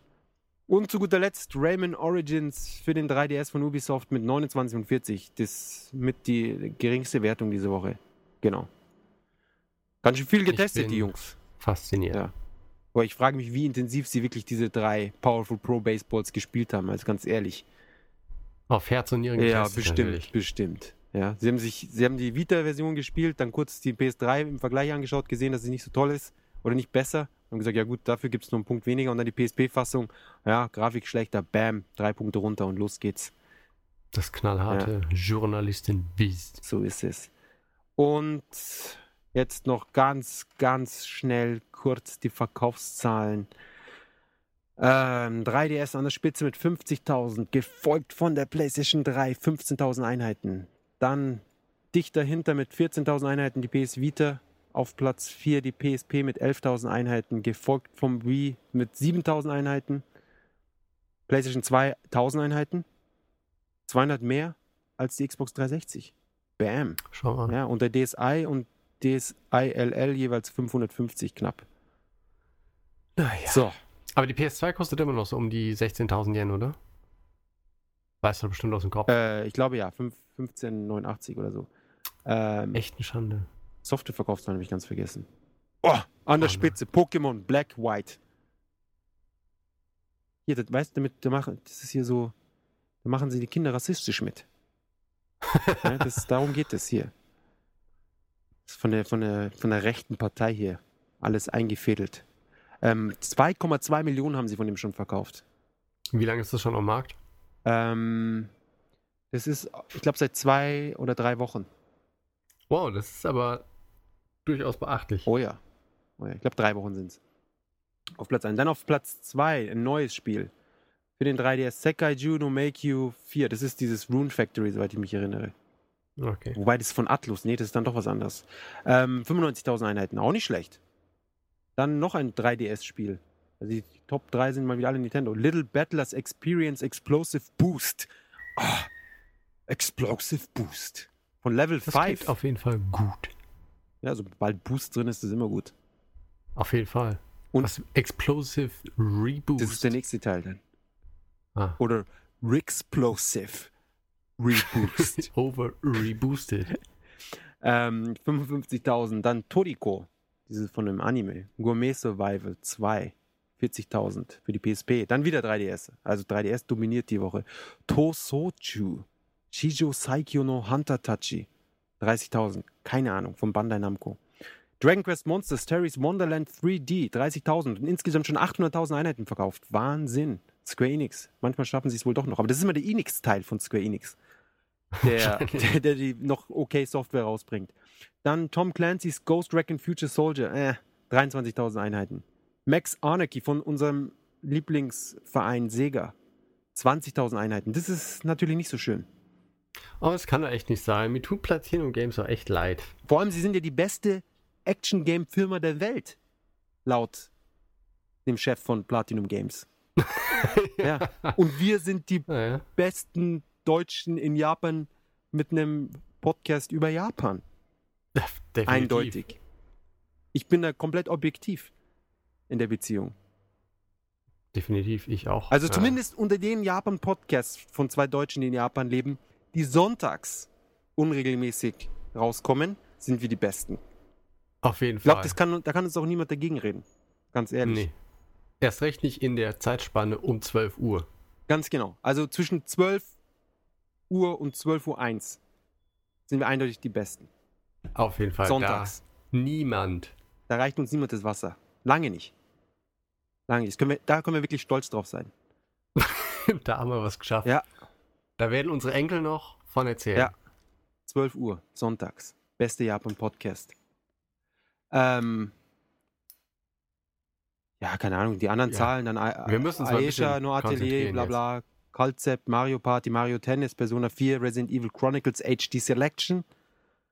Und zu guter Letzt Rayman Origins für den 3DS von Ubisoft mit 29 von 40. Das mit die geringste Wertung diese Woche. Genau. Ganz schön viel getestet, die Jungs. Fasziniert. Ja. Aber ich frage mich, wie intensiv sie wirklich diese drei Powerful Pro Baseballs gespielt haben, also ganz ehrlich. Auf Herz und Nieren Ja, bestimmt, natürlich. bestimmt. Ja, sie haben sich, sie haben die Vita-Version gespielt, dann kurz die PS3 im Vergleich angeschaut, gesehen, dass sie nicht so toll ist oder nicht besser. Und gesagt, ja gut, dafür gibt es nur einen Punkt weniger. Und dann die PSP-Fassung, ja, Grafik schlechter, bam, drei Punkte runter und los geht's. Das knallharte Journalistin Beast. So ist es. Und jetzt noch ganz, ganz schnell kurz die Verkaufszahlen. Ähm, 3DS an der Spitze mit 50.000, gefolgt von der PlayStation 3, 15.000 Einheiten. Dann dicht dahinter mit 14.000 Einheiten die PS Vita. Auf Platz 4 die PSP mit 11.000 Einheiten, gefolgt vom Wii mit 7.000 Einheiten. PlayStation 2 1.000 Einheiten. 200 mehr als die Xbox 360. Bam. Schau mal. Ja, und der DSi und DSi-LL jeweils 550 knapp. Naja. So, Aber die PS2 kostet immer noch so um die 16.000 Yen, oder? Weißt du bestimmt aus dem Kopf. äh, ich glaube ja, 5, 15,89 oder so. Ähm, Echt eine Schande. Softwareverkaufszahlen habe ich ganz vergessen. Oh, an der Oh, Spitze, Pokémon Black, White. Hier, das, weißt du, damit, das ist hier so, da machen sie die Kinder rassistisch mit. [LAUGHS] ja, das, darum geht es hier. Das ist von der, von, der, von der rechten Partei hier. Alles eingefädelt. Ähm, 2,2 Millionen haben sie von dem schon verkauft. Wie lange ist das schon am Markt? Ähm, das ist, ich glaube, seit zwei oder drei Wochen. Wow, das ist aber durchaus beachtlich. Oh ja. Oh ja. Ich glaube, drei Wochen sind es. Auf Platz 1. Dann auf Platz 2 ein neues Spiel. Für den 3DS Sekai Juno Make You 4. Das ist dieses Rune Factory, soweit ich mich erinnere. Okay. Wobei das ist von Atlus. Nee, das ist dann doch was anderes. Ähm, 95.000 Einheiten. Auch nicht schlecht. Dann noch ein 3DS-Spiel. Also die Top 3 sind mal wieder alle Nintendo. Little Battlers Experience Explosive Boost. Ah, Explosive Boost. Von Level Das 5. klingt auf jeden Fall gut. Ja, sobald Boost drin ist, ist immer gut. Auf jeden Fall. Und- Was Explosive Reboost. Das ist der nächste Teil dann. Ah. Oder Rixplosive Reboost. [LAUGHS] Over reboosted. [LAUGHS] ähm, 55.000. Dann Toriko, dieses von dem Anime. Gourmet Survival 2. 40.000 für die PSP. Dann wieder 3DS. Also 3DS dominiert die Woche. Tosochu. Shijo Saikyo no Hantatachi. 30.000. Keine Ahnung. Von Bandai Namco. Dragon Quest Monsters Terry's Wonderland 3D. 30.000. Und insgesamt schon 800.000 Einheiten verkauft. Wahnsinn. Square Enix. Manchmal schaffen sie es wohl doch noch. Aber das ist immer der Enix-Teil von Square Enix. Der, [LAUGHS] der, der die noch okay Software rausbringt. Dann Tom Clancy's Ghost Recon Future Soldier. Äh, 23.000 Einheiten. Max Anarchy von unserem Lieblingsverein Sega. 20.000 Einheiten. Das ist natürlich nicht so schön. Aber es kann doch echt nicht sein. Mir tut Platinum Games auch echt leid. Vor allem, sie sind ja die beste Action-Game-Firma der Welt. Laut dem Chef von Platinum Games. [LAUGHS] ja. Und wir sind die Naja. besten Deutschen in Japan mit einem Podcast über Japan. Definitiv. Eindeutig. Ich bin da komplett objektiv in der Beziehung. Definitiv, ich auch. Also Ja. zumindest unter den Japan-Podcasts von zwei Deutschen, die in Japan leben, die sonntags unregelmäßig rauskommen, sind wir die Besten. Auf jeden Ich Fall. glaube, das kann, da kann uns auch niemand dagegen reden. Ganz ehrlich. Nee. Erst recht nicht in der Zeitspanne um 12 Uhr. Ganz genau. Also zwischen 12 Uhr und 12 Uhr 1 sind wir eindeutig die Besten. Auf jeden Fall. Sonntags. Da niemand. Da reicht uns niemand das Wasser. Lange nicht. Lange. Das können wir, da können wir wirklich stolz drauf sein. [LAUGHS] da haben wir was geschafft. Ja. Da werden unsere Enkel noch von erzählen. Ja. 12 Uhr, sonntags. Beste Japan-Podcast. Ähm, ja, keine Ahnung, die anderen Ja. Zahlen, dann A- Wir müssen Aisha, No Atelier, bla bla, Concept, Mario Party, Mario Tennis, Persona 4, Resident Evil Chronicles HD Selection.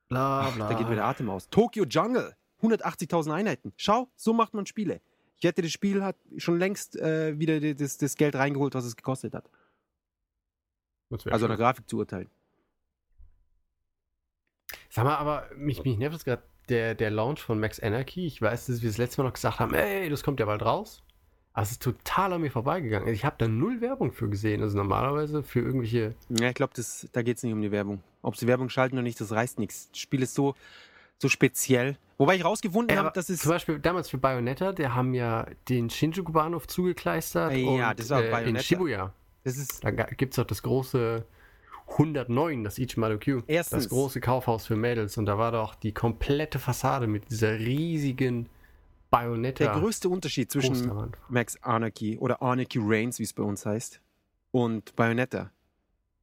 Bla, Ach, bla. da geht mir der Atem aus. Tokyo Jungle, 180.000 Einheiten. Schau, so macht man Spiele. Ich hätte das Spiel hat schon längst äh, wieder das, das Geld reingeholt, was es gekostet hat. Also an der. Grafik zu urteilen. Sag mal, aber mich, mich nervt es gerade der, der Launch von Max Anarchy. Ich weiß, dass wir das letzte Mal noch gesagt haben, ey, das kommt ja bald raus. Aber es ist total an mir vorbeigegangen. Ich habe da null Werbung für gesehen. Also normalerweise für irgendwelche. Ja, ich glaube, da geht es nicht um die Werbung. Ob sie Werbung schalten oder nicht, das reißt nichts. Das Spiel ist so, so speziell. Wobei ich rausgefunden habe, dass es. zum Beispiel damals für Bayonetta, der haben ja den Shinjuku-Bahnhof zugekleistert. Ja, und, das war äh, in Bayonetta. Shibuya. Das ist Da gibt es doch das große 109, das Ichimaru-Q. Erstens. Das große Kaufhaus für Mädels. Und da war doch die komplette Fassade mit dieser riesigen Bayonetta. der größte Unterschied zwischen. Max Anarchy oder Anarchy Reigns, wie es bei uns heißt, und Bayonetta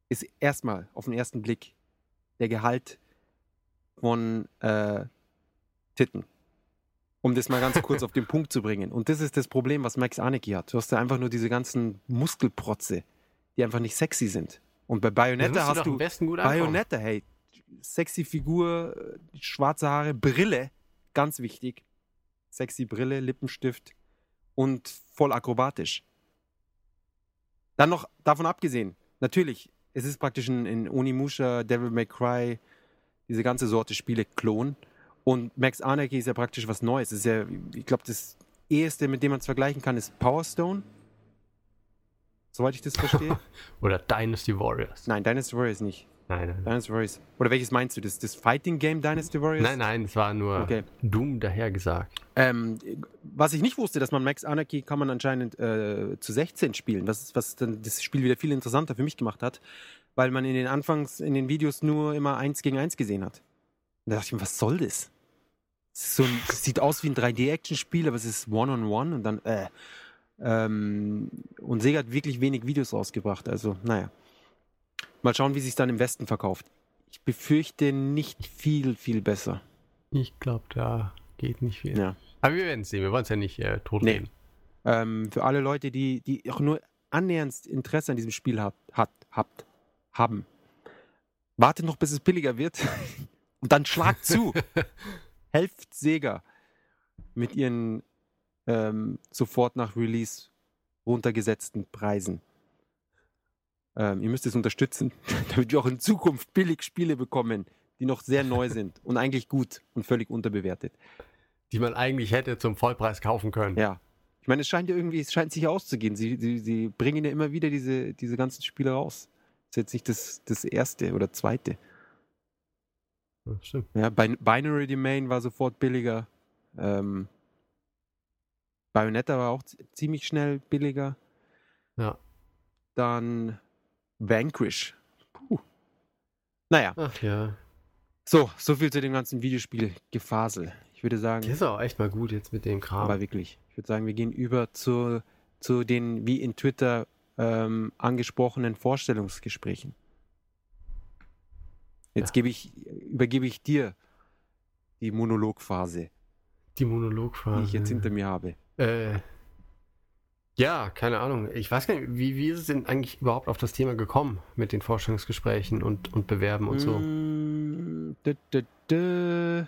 ist erstmal auf den ersten Blick der Gehalt von äh, Titten. Um das mal ganz kurz [LAUGHS] auf den Punkt zu bringen. Und das ist das Problem, was Max Anarchy hat. Du hast da einfach nur diese ganzen Muskelprotze, die einfach nicht sexy sind. Und bei Bayonetta wirst hast du am besten gut ankommen. Bayonetta, hey, sexy Figur, schwarze Haare, Brille, ganz wichtig. Sexy Brille, Lippenstift und voll akrobatisch. Dann noch davon abgesehen, natürlich, es ist praktisch ein, ein Onimusha, Devil May Cry, diese ganze Sorte Spiele Klon. Und Max Anarchy ist ja praktisch was Neues. Es ist ja, ich glaube, das eheste, mit dem man es vergleichen kann, ist Power Stone. Soweit ich das verstehe. [LAUGHS] Oder Dynasty Warriors. Nein, Dynasty Warriors nicht. Nein, nein. Dynasty Warriors. Oder welches meinst du? Das, das Fighting Game Dynasty Warriors? Nein, nein, es war nur Okay. dumm dahergesagt. Ähm, was ich nicht wusste, dass man Max Anarchy kann man anscheinend äh, zu 16 spielen, was, was dann das Spiel wieder viel interessanter für mich gemacht hat, weil man in den Anfangs, in den Videos nur immer 1 gegen 1 gesehen hat. Und da dachte ich mir, was soll das? Es, so ein, es sieht aus wie ein 3D-Action-Spiel, aber es ist One-on-One und dann, äh. Ähm, und Sega hat wirklich wenig Videos rausgebracht, also naja. Mal schauen, wie sich dann im Westen verkauft. Ich befürchte nicht viel, viel besser. Ich glaube, da geht nicht viel. Ja. Aber wir werden sehen. Wir wollen es ja nicht äh, tot Nee. reden. ähm, für alle Leute, die, die auch nur annähernd Interesse an diesem Spiel hat, hat, habt, haben. Wartet noch, bis es billiger wird [LAUGHS] und dann schlagt zu. [LAUGHS] Helft Sega mit ihren ähm, sofort nach Release runtergesetzten Preisen. Ähm, ihr müsst es unterstützen, [LAUGHS] damit wir auch in Zukunft billig Spiele bekommen, die noch sehr neu sind und eigentlich gut und völlig unterbewertet. Die man eigentlich hätte zum Vollpreis kaufen können. Ja. Ich meine, es scheint ja irgendwie, es scheint sich auszugehen. Sie, sie, sie bringen ja immer wieder diese, diese ganzen Spiele raus. Das ist jetzt nicht das, das erste oder zweite. Ja, stimmt. Ja, Bin Binary Domain war sofort billiger. Ähm, Bayonetta war auch ziemlich schnell billiger. Ja. Dann Vanquish. Puh. Naja, Ach ja. so, so viel zu dem ganzen Videospiel-Gefasel. Ich würde sagen, Ist auch echt mal gut jetzt mit dem Kram. aber wirklich, ich würde sagen, wir gehen über zu, zu den, wie in Twitter ähm, angesprochenen Vorstellungsgesprächen. Jetzt Ja. gebe ich, übergebe ich dir die Monologphase, die Monologphase. die ich jetzt hinter mir habe. Äh, ja, keine Ahnung. Ich weiß gar nicht, wie, wie ist es denn eigentlich überhaupt auf das Thema gekommen mit den Vorstellungsgesprächen und, und Bewerben und so? Mm, dü, dü, dü.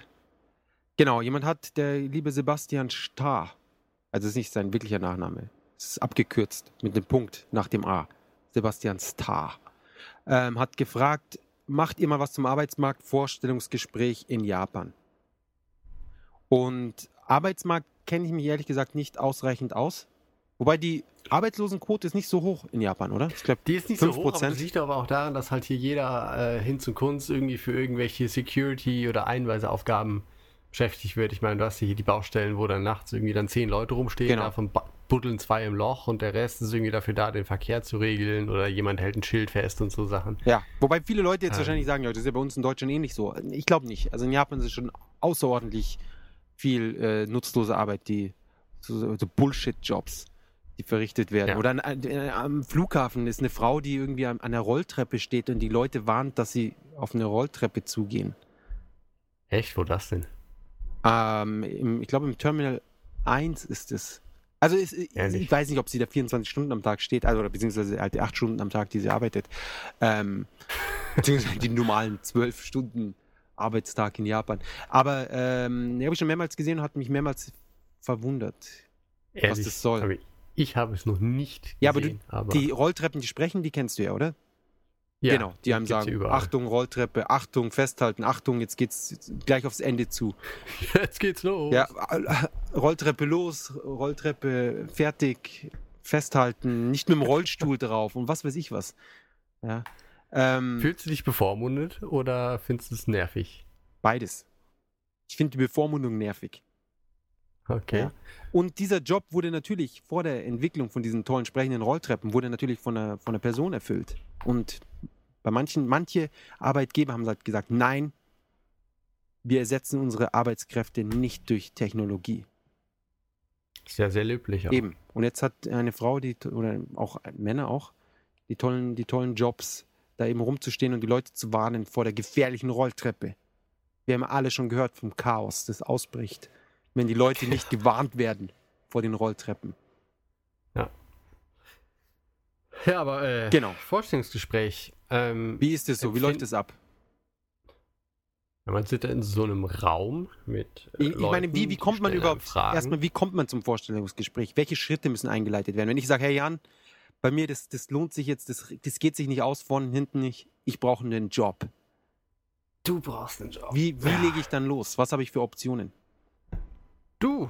Genau, jemand hat, der liebe Sebastian Starr, also ist nicht sein wirklicher Nachname, es ist abgekürzt mit dem Punkt nach dem A, Sebastian Starr, ähm, hat gefragt, macht ihr mal was zum Arbeitsmarkt, Vorstellungsgespräch in Japan? Und Arbeitsmarkt kenne ich mich ehrlich gesagt nicht ausreichend aus. Wobei die Arbeitslosenquote ist nicht so hoch in Japan, oder? Ich glaube, Die ist nicht so hoch, aber 5%. das liegt aber auch daran, dass halt hier jeder äh, hin zu Kunst irgendwie für irgendwelche Security- oder Einweiseaufgaben beschäftigt wird. Ich meine, du hast hier die Baustellen, wo dann nachts irgendwie dann zehn Leute rumstehen, Genau. davon buddeln zwei im Loch und der Rest ist irgendwie dafür da, den Verkehr zu regeln oder jemand hält ein Schild fest und so Sachen. Ja, wobei viele Leute jetzt Ähm. wahrscheinlich sagen, ja, das ist ja bei uns in Deutschland eh nicht so. Ich glaube nicht. Also in Japan ist es schon außerordentlich viel äh, nutzlose Arbeit, die so, so Bullshit-Jobs, die verrichtet werden. Ja. Oder an, an, äh, am Flughafen ist eine Frau, die irgendwie an, an der Rolltreppe steht und die Leute warnt, dass sie auf eine Rolltreppe zugehen. Echt, wo das denn? Ähm, im, ich glaube, im Terminal 1 ist es. Also es, ich, ich weiß nicht, ob sie da 24 Stunden am Tag steht, also oder beziehungsweise halt die 8 Stunden am Tag, die sie arbeitet. Ähm, [LAUGHS] beziehungsweise die normalen 12 Stunden Arbeitstag in Japan. Aber ähm, habe ich schon mehrmals gesehen und hat mich mehrmals verwundert. Ehrlich, das soll. aber ich habe es noch nicht Ja, aber du- gesehen. aber Die Rolltreppen, die sprechen, die kennst du ja, oder? Ja, genau, die einem sagen. Achtung, Rolltreppe, Achtung, festhalten, Achtung, jetzt geht's gleich aufs Ende zu. [LAUGHS] Jetzt geht's los. Ja, Rolltreppe los, Rolltreppe fertig, festhalten, nicht mit dem Rollstuhl drauf und was weiß ich was. Ja. Ähm, Fühlst du dich bevormundet oder findest du es nervig? beides. Ich finde die Bevormundung nervig. Okay. Ja. Und dieser Job wurde natürlich vor der Entwicklung von diesen tollen sprechenden Rolltreppen, wurde natürlich von einer, von einer Person erfüllt. Und bei manchen, manche Arbeitgeber haben halt gesagt, nein, wir ersetzen unsere Arbeitskräfte nicht durch Technologie. Ist ja sehr löblich. Auch. Eben. Und jetzt hat eine Frau, die, oder auch Männer auch, die tollen, die tollen Jobs, da eben rumzustehen und die Leute zu warnen vor der gefährlichen Rolltreppe. Wir haben alle schon gehört vom Chaos, das ausbricht, wenn die Leute nicht gewarnt werden vor den Rolltreppen. Ja, aber äh, Genau. Vorstellungsgespräch. Ähm, Wie ist es so? Wie läuft es ab? man sitzt in so einem Raum mit. Äh, Ich, ich meine, wie, wie kommt man überhaupt, erstmal, wie kommt man zum Vorstellungsgespräch? Welche Schritte müssen eingeleitet werden? Wenn ich sage, Herr Jan, bei mir, das, das lohnt sich jetzt, das, das geht sich nicht aus, vorne, hinten nicht, ich brauche einen Job. Du brauchst einen Job. Wie, wie Ja. lege ich dann los? Was habe ich für Optionen? Du.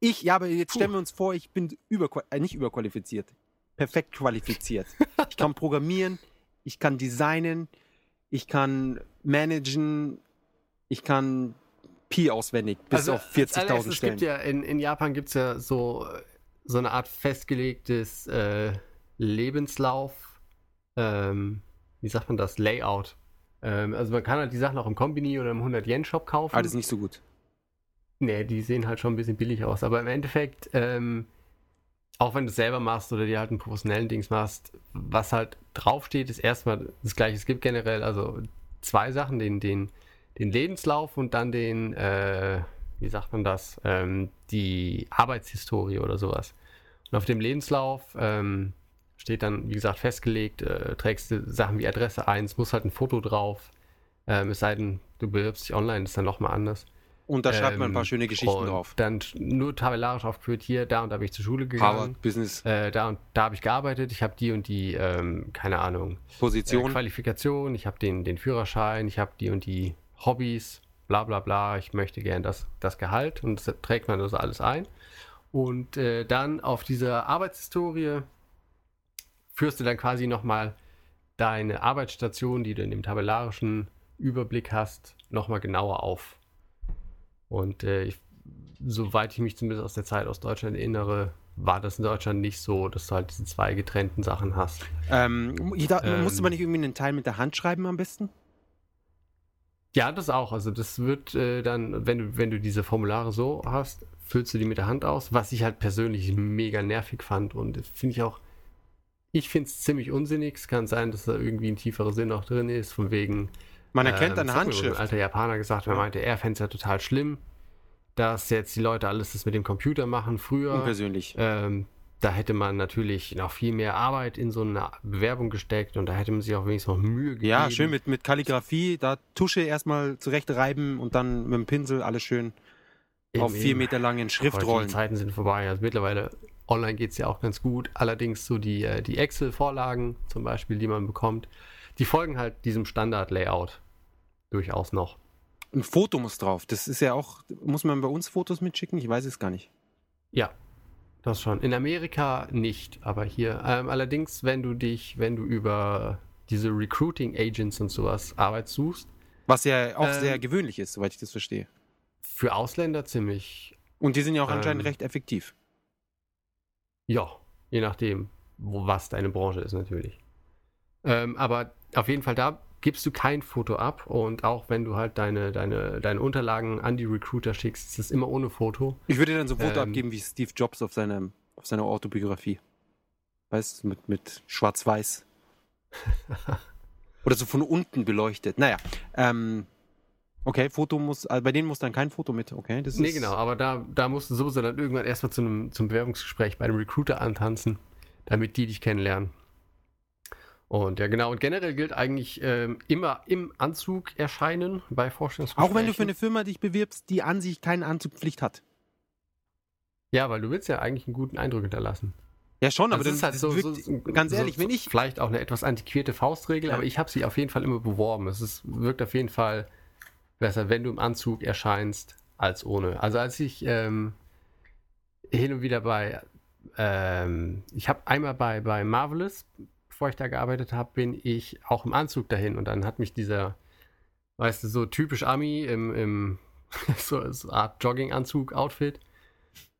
Ich, ja, aber jetzt Puh. stellen wir uns vor, ich bin überqual äh, nicht überqualifiziert, perfekt qualifiziert. ich kann programmieren, ich kann designen, ich kann managen, ich kann Pi auswendig bis auf als 40.000 allererstes, Stellen. Es gibt ja, in, in Japan gibt es ja so, so eine Art festgelegtes äh, Lebenslauf, ähm, wie sagt man das, Layout. Ähm, also man kann halt die Sachen auch im Kombini oder im 100-Yen-Shop kaufen. ah, das ist nicht so gut. Nee, die sehen halt schon ein bisschen billig aus. Aber im Endeffekt, ähm, auch wenn du es selber machst oder dir halt einen professionellen Dings machst, was halt draufsteht, ist erstmal das gleiche. Es gibt generell also zwei Sachen, den, den, den Lebenslauf und dann den, äh, wie sagt man das, ähm, die Arbeitshistorie oder sowas. Und auf dem Lebenslauf ähm, steht dann, wie gesagt, festgelegt, äh, trägst du Sachen wie Adresse ein, es muss halt ein Foto drauf. Ähm, es sei denn, du bewirbst dich online, ist dann nochmal anders. Und da schreibt man ein paar Ähm, schöne Geschichten drauf. Dann nur tabellarisch aufgeführt, hier, da und da bin ich zur Schule gegangen. Harvard, Business, Äh, da und da habe ich gearbeitet, ich habe die und die, ähm, keine Ahnung, äh, Position. Qualifikation, ich habe den, den Führerschein, ich habe die und die Hobbys, bla bla bla, ich möchte gern das, das Gehalt und das trägt man das alles ein. Und äh, dann auf dieser Arbeitshistorie führst du dann quasi nochmal deine Arbeitsstation, die du in dem tabellarischen Überblick hast, nochmal genauer auf. Und äh, ich, soweit ich mich zumindest aus der Zeit aus Deutschland erinnere, war das in Deutschland nicht so, dass du halt diese zwei getrennten Sachen hast. ähm, da, ähm, musste man nicht irgendwie einen Teil mit der Hand schreiben am besten? Ja, das auch. Also das wird äh, dann, wenn du, wenn du diese Formulare so hast, füllst du die mit der Hand aus, was ich halt persönlich mega nervig fand und finde ich auch, ich finde es ziemlich unsinnig. Es kann sein, dass da irgendwie ein tieferer Sinn auch drin ist, von wegen, Man erkennt ähm, eine Handschrift. Ein alter Japaner gesagt, er meinte, er fände es ja total schlimm, dass jetzt die Leute alles das mit dem Computer machen. Früher Unpersönlich. ähm, da hätte man natürlich noch viel mehr Arbeit in so eine Bewerbung gesteckt und da hätte man sich auch wenigstens noch Mühe gegeben. Ja, schön mit, mit Kalligrafie, da Tusche erstmal zurecht reiben und dann mit dem Pinsel alles schön auf Eben, vier eben. Meter langen Heute Schriftrollen. Die Zeiten sind vorbei. Also mittlerweile online geht es ja auch ganz gut. Allerdings so die, äh, die Excel-Vorlagen zum Beispiel, die man bekommt, die folgen halt diesem Standard-Layout durchaus noch. Ein Foto muss drauf. Das ist ja auch, muss man bei uns Fotos mitschicken? Ich weiß es gar nicht. Ja, das schon. In Amerika nicht, aber hier. Ähm, allerdings, wenn du dich, wenn du über diese Recruiting Agents und sowas Arbeit suchst, Was ja auch Ähm, sehr gewöhnlich ist, soweit ich das verstehe. für Ausländer ziemlich, Und die sind ja auch anscheinend ähm, recht effektiv. ja, je nachdem, wo, was deine Branche ist natürlich. Ähm, aber auf jeden Fall da gibst du kein Foto ab und auch wenn du halt deine, deine, deine Unterlagen an die Recruiter schickst, ist es immer ohne Foto. Ich würde dann so ein Foto ähm, abgeben wie Steve Jobs auf, seinem, auf seiner Autobiografie. Weißt du, mit, mit Schwarz-Weiß. [LAUGHS] Oder so von unten beleuchtet. Naja, ähm, okay, Foto muss, also bei denen muss dann kein Foto mit, okay? Das Nee, genau, aber da, da musst du sowieso dann irgendwann erstmal zu einem, zum Bewerbungsgespräch bei einem Recruiter antanzen, damit die dich kennenlernen. Und ja, genau, und generell gilt eigentlich ähm, immer im Anzug erscheinen bei Vorstellungsgesprächen. Auch wenn du für eine Firma dich bewirbst, die an sich keine Anzugpflicht hat. Ja, weil du willst ja eigentlich einen guten Eindruck hinterlassen. Ja, schon, aber Also dann es ist halt so, wirkt, so, ganz ehrlich, so, wenn ich, Vielleicht auch eine etwas antiquierte Faustregel, Ja. aber ich habe sie auf jeden Fall immer beworben. Es ist, wirkt auf jeden Fall besser, wenn du im Anzug erscheinst, als ohne. Also als ich ähm, hin und wieder bei, ähm, ich habe einmal bei, bei Marvelous, bevor ich da gearbeitet habe, bin ich auch im Anzug dahin und dann hat mich dieser, weißt du, so typisch Ami im, im [LAUGHS] so, so Art Jogginganzug-Outfit,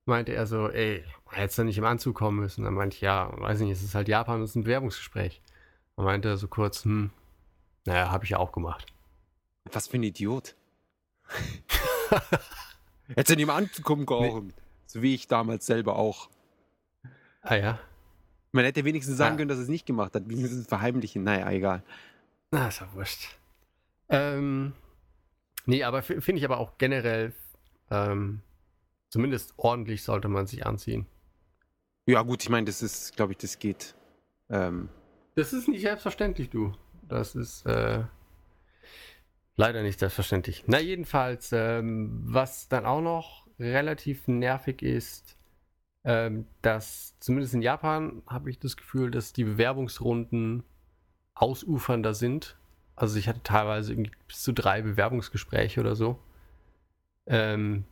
meinte er so, ey, hättest du nicht im Anzug kommen müssen. Dann meinte ich, ja, weiß nicht, es ist halt Japan, es ist ein Bewerbungsgespräch. Dann meinte er so kurz, hm, naja, habe ich ja auch gemacht. was für ein Idiot. [LAUGHS] Hättest du nicht mal anzukommen gehauen. So wie ich damals selber auch. Ah ja, Man hätte wenigstens sagen Ja. können, dass er es nicht gemacht hat. Wenigstens verheimlichen. Naja, egal. na, ist ja wurscht. Ähm, nee, aber finde ich aber auch generell, ähm, zumindest ordentlich sollte man sich anziehen. Ja, gut, ich meine, das ist, glaube ich, das geht. Ähm, Das ist nicht selbstverständlich, du. Das ist äh, leider nicht selbstverständlich. Na, jedenfalls, ähm, was dann auch noch relativ nervig ist, ähm, dass zumindest in Japan habe ich das Gefühl, dass die Bewerbungsrunden ausufernder sind. Also ich hatte teilweise irgendwie bis zu drei Bewerbungsgespräche oder so. Ähm,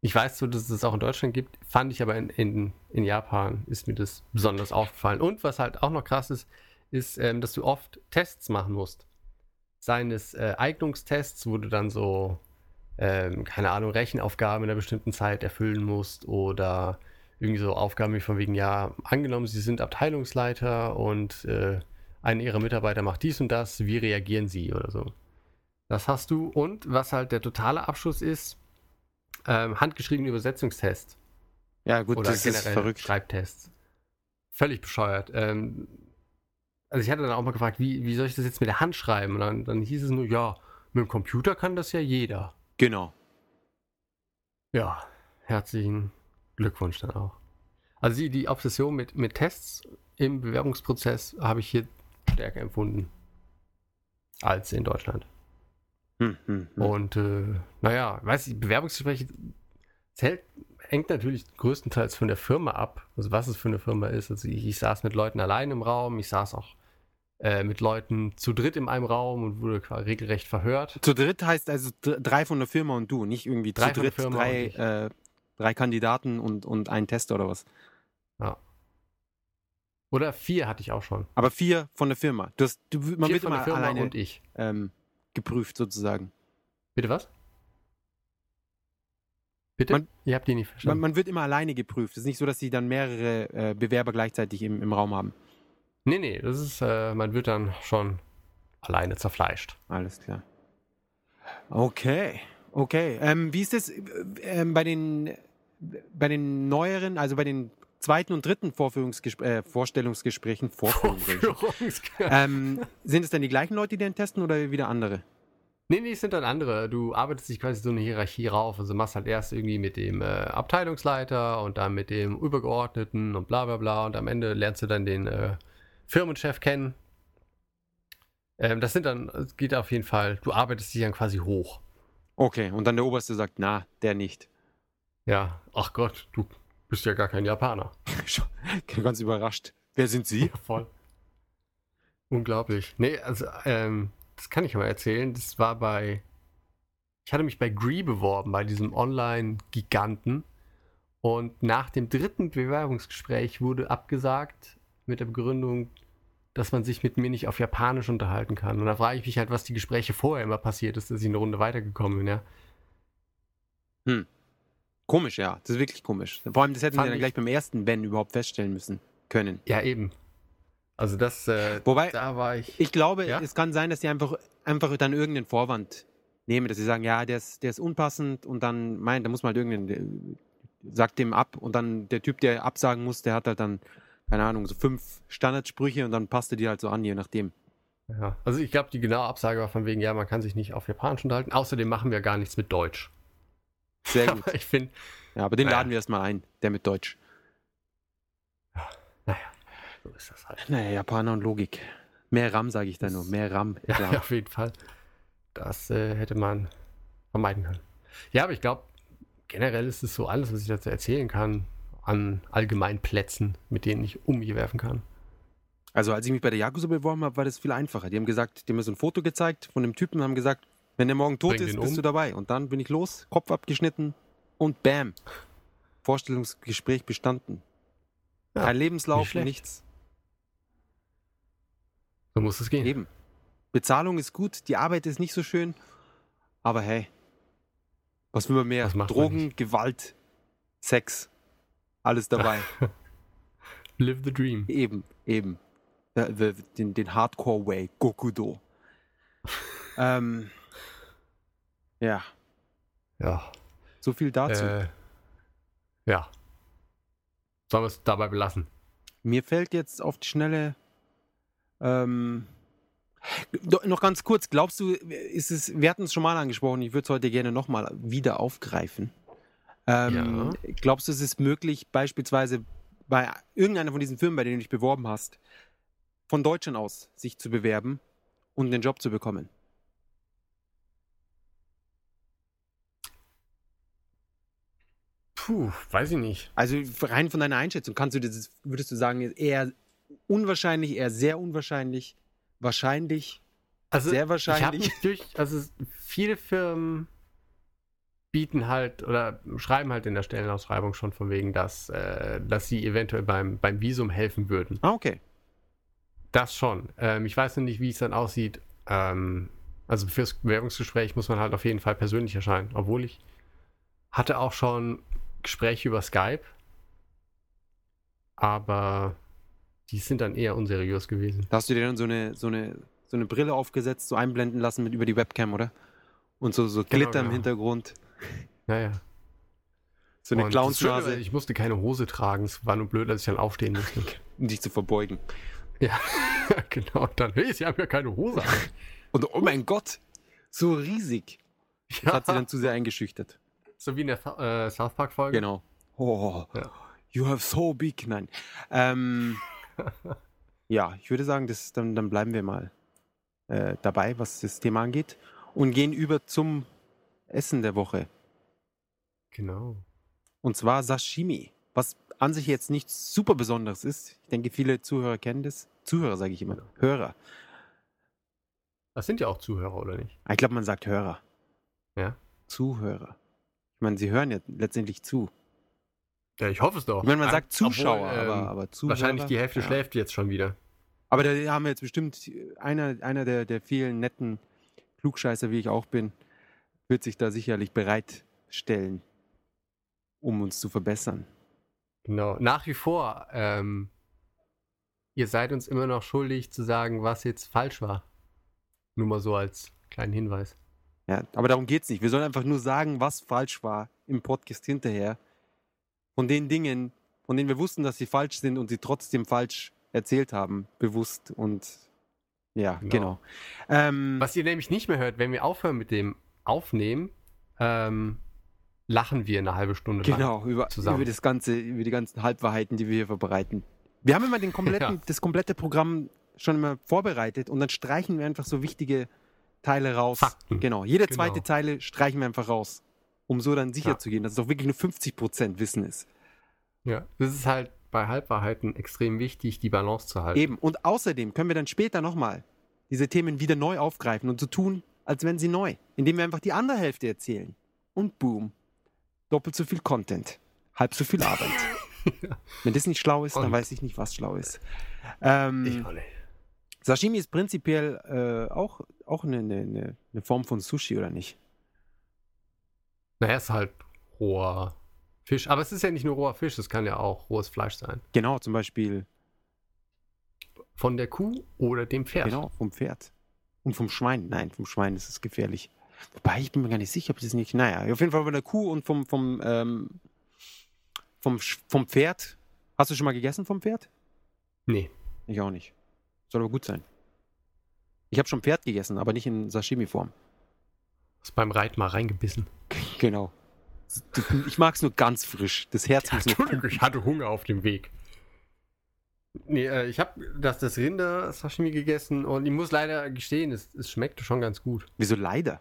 ich weiß so, dass es das auch in Deutschland gibt, fand ich aber in, in, in Japan ist mir das besonders aufgefallen. Und was halt auch noch krass ist, ist, ähm, dass du oft Tests machen musst. Seien es äh, Eignungstests, wo du dann so, ähm, keine Ahnung, Rechenaufgaben in einer bestimmten Zeit erfüllen musst oder irgendwie so Aufgaben wie von wegen, ja, angenommen, Sie sind Abteilungsleiter und äh, einer Ihrer Mitarbeiter macht dies und das, wie reagieren Sie oder so. Das hast du. Und was halt der totale Abschluss ist, ähm, handgeschriebene Übersetzungstest. ja, gut, Oder das ist generell verrückt. Schreibtests. Völlig bescheuert. Ähm, also ich hatte dann auch mal gefragt, wie, wie soll ich das jetzt mit der Hand schreiben? Und dann, dann hieß es nur, ja, mit dem Computer kann das ja jeder. Genau. Ja, herzlichen Glückwunsch dann auch. Also die, die Obsession mit, mit Tests im Bewerbungsprozess habe ich hier stärker empfunden als in Deutschland. Hm, hm, hm. Und äh, naja, weiß ich, Bewerbungsgespräche zählt, hängt natürlich größtenteils von der Firma ab, also was es für eine Firma ist. Also ich, ich saß mit Leuten allein im Raum, ich saß auch äh, mit Leuten zu dritt in einem Raum und wurde regelrecht verhört. Zu dritt heißt also dr- drei von der Firma und du, nicht irgendwie Drei zu dritt drei, äh, drei Kandidaten und, und ein Tester oder was. Oder vier hatte ich auch schon. Aber vier von der Firma. Du hast, du, man vier wird von immer der Firma alleine und ich. ähm, geprüft sozusagen. Bitte was? Bitte? Man- Ihr habt die nicht Man, verstanden. man wird immer alleine geprüft. Es ist nicht so, dass sie dann mehrere äh, Bewerber gleichzeitig im, im Raum haben. Nee, nee, das ist, äh, man wird dann schon alleine zerfleischt. Alles klar. Okay, okay. Ähm, wie ist es äh, ähm, bei den bei den neueren, also bei den zweiten und dritten äh, Vorstellungsgesprächen, ähm, sind es dann die gleichen Leute, die den testen oder wieder andere? Nee, nee, es sind dann andere. Du arbeitest dich quasi so eine Hierarchie rauf. Also machst halt erst irgendwie mit dem äh, Abteilungsleiter und dann mit dem Übergeordneten und bla bla bla. Und am Ende lernst du dann den äh, Firmenchef kennen. Ähm, das sind dann, es geht auf jeden Fall, du arbeitest dich dann quasi hoch. Okay, und dann der Oberste sagt, na, der nicht. Ja, ach Gott, du bist ja gar kein Japaner. [LAUGHS] [LAUGHS] Ganz überrascht. Wer sind Sie? [LAUGHS] Voll. Unglaublich. Nee, also, ähm, das kann ich mal erzählen. Das war bei. Ich hatte mich bei Gree beworben, bei diesem Online-Giganten. Und nach dem dritten Bewerbungsgespräch wurde abgesagt mit der Begründung, dass man sich mit mir nicht auf Japanisch unterhalten kann. Und da frage ich mich halt, was die Gespräche vorher immer passiert ist, dass ich eine Runde weitergekommen bin, ja. Komisch, ja. Das ist wirklich komisch. Vor allem, das hätten Fand wir dann ich- gleich beim ersten Wenn überhaupt feststellen müssen können. Ja, eben. Also das, äh, Wobei, da war ich. ich glaube, Ja? es kann sein, dass sie einfach, einfach dann irgendeinen Vorwand nehmen, dass sie sagen, ja, der ist, der ist unpassend und dann, mein, da muss man halt irgendeinen, sagt dem ab und dann der Typ, der absagen muss, der hat halt dann, keine Ahnung, so fünf Standardsprüche und dann passt er die halt so an, je nachdem. Ja, also ich glaube, die genaue Absage war von wegen, ja, man kann sich nicht auf Japanisch unterhalten. Außerdem machen wir gar nichts mit Deutsch. Sehr [LAUGHS] gut. Ich finde, Ja, aber den Naja. laden wir erstmal ein, der mit Deutsch. naja, so ist das halt. Naja, Japaner und Logik. Mehr RAM, sage ich da nur. Mehr RAM. [LAUGHS] Ja, klar. auf jeden Fall. Das äh, hätte man vermeiden können. Ja, aber ich glaube, generell ist es so alles, was ich dazu erzählen kann, an allgemeinen Plätzen, mit denen ich um mich werfen kann. Also als ich mich bei der Yakuza beworben habe, war das viel einfacher. Die haben gesagt, die haben mir so ein Foto gezeigt von dem Typen und haben gesagt, wenn der morgen tot Bring ist, bist um. du dabei. Und dann bin ich los, Kopf abgeschnitten und bam. Vorstellungsgespräch bestanden. Ja, Kein Lebenslauf nicht nichts. So muss es gehen. Eben. Bezahlung ist gut, die Arbeit ist nicht so schön, aber hey, was will man mehr? Man Drogen, nicht? Gewalt, Sex, alles dabei. [LAUGHS] Live the dream. Eben, eben. Äh, Den, den Hardcore-Way, Gokudo. [LAUGHS] ähm, ja, Ja. so viel dazu. Äh, ja. Sollen wir es dabei belassen? Mir fällt jetzt auf die Schnelle. Ähm, noch ganz kurz, glaubst du, ist es, wir hatten es schon mal angesprochen, ich würde es heute gerne nochmal wieder aufgreifen. Ähm, Glaubst du, es ist möglich, beispielsweise bei irgendeiner von diesen Firmen, bei denen du dich beworben hast, von Deutschland aus sich zu bewerben und den Job zu bekommen? Puh, weiß ich nicht. Also rein von deiner Einschätzung, kannst du das, würdest du sagen, eher unwahrscheinlich, eher sehr unwahrscheinlich, wahrscheinlich, Also, sehr Ich habe wahrscheinlich? mich durch, also viele Firmen bieten halt oder schreiben halt in der Stellenausschreibung schon von wegen, dass, äh, dass sie eventuell beim, beim Visum helfen würden. Ah, okay. Das schon. Ähm, ich weiß noch nicht, wie es dann aussieht. Ähm, also fürs Bewerbungsgespräch muss man halt auf jeden Fall persönlich erscheinen, obwohl ich hatte auch schon Gespräche über Skype, aber die sind dann eher unseriös gewesen. Da hast du dir dann so eine, so eine, so eine Brille aufgesetzt, so einblenden lassen mit über die Webcam, oder? Und so, so Genau, Glitter im genau. Hintergrund. Naja. So eine Clownsnase, Ich musste keine Hose tragen. Es war nur blöd, dass ich dann aufstehen musste. [LAUGHS] um dich zu verbeugen. ja, [LAUGHS] genau. Dann, hey, sie haben ja keine Hose an. Und oh mein Gott, so riesig. Das Ja, hat sie dann zu sehr eingeschüchtert. so wie in der äh, South Park-Folge. Genau. Oh, Ja. you have so big. Nein. Ähm, [LAUGHS] ja, ich würde sagen, das, dann, dann bleiben wir mal äh, dabei, was das Thema angeht. und gehen über zum Essen der Woche. Genau. Und zwar Sashimi, was an sich jetzt nichts super Besonderes ist. Ich denke, viele Zuhörer kennen das. Zuhörer sage ich immer. Hörer. Das sind ja auch Zuhörer, oder nicht? Ich glaube, man sagt Hörer. Ja. Zuhörer. Ich meine, sie hören ja letztendlich zu. Ja, ich hoffe es doch. Ich meine, man Ah, sagt Zuschauer, obwohl, ähm, aber, aber Zuhörer. Wahrscheinlich die Hälfte ja. schläft jetzt schon wieder. Aber da haben wir jetzt bestimmt einer, einer der, der vielen netten Klugscheißer, wie ich auch bin, wird sich da sicherlich bereitstellen, um uns zu verbessern. Genau. Nach wie vor, ähm, ihr seid uns immer noch schuldig zu sagen, was jetzt falsch war. Nur mal so als kleinen Hinweis. Ja, aber darum geht es nicht. Wir sollen einfach nur sagen, was falsch war im Podcast hinterher. Von den Dingen, von denen wir wussten, dass sie falsch sind und sie trotzdem falsch erzählt haben, bewusst und ja, Genau. genau. Ähm, Was ihr nämlich nicht mehr hört, wenn wir aufhören mit dem Aufnehmen, ähm, lachen wir eine halbe Stunde lang. Genau, über, zusammen. über das ganze, über die ganzen Halbwahrheiten, die wir hier verbreiten. Wir haben immer den kompletten, [LAUGHS] Ja. das komplette Programm schon immer vorbereitet und dann streichen wir einfach so wichtige Teile raus. Fakten. Genau. Jede Genau. zweite Teile streichen wir einfach raus. Um so dann sicher Ja. zu gehen, dass es doch wirklich nur 50% Wissen ist. Ja, das ist halt bei Halbwahrheiten extrem wichtig, die Balance zu halten. Eben. Und außerdem können wir dann später nochmal diese Themen wieder neu aufgreifen und so tun, als wären sie neu. Indem wir einfach die andere Hälfte erzählen. Und boom. Doppelt so viel Content. Halb so viel Arbeit. [LAUGHS] Wenn das nicht schlau ist, dann weiß ich nicht, was schlau ist. Ähm, Ich auch nicht. Sashimi ist prinzipiell äh, auch, auch eine, eine, eine eine Form von Sushi, oder nicht? Naja, es ist halt roher Fisch. Aber es ist ja nicht nur roher Fisch, es kann ja auch rohes Fleisch sein. Genau, zum Beispiel Von der Kuh oder dem Pferd. genau, vom Pferd. Und vom Schwein. Nein, vom Schwein ist es gefährlich. Wobei, ich bin mir gar nicht sicher, ob das nicht. Naja, auf jeden Fall von der Kuh und vom, vom, ähm, vom, vom Pferd. Hast du schon mal gegessen vom Pferd? Nee. Ich auch nicht. Soll aber gut sein. Ich habe schon Pferd gegessen, aber nicht in Sashimi-Form. Hast beim Reiten mal reingebissen. Genau. Ich mag es nur ganz frisch. Das Herz muss noch ich hatte Hunger auf dem Weg. Nee, äh, ich habe das, das Rinder-Sashimi gegessen und ich muss leider gestehen, es, es schmeckte schon ganz gut. Wieso leider?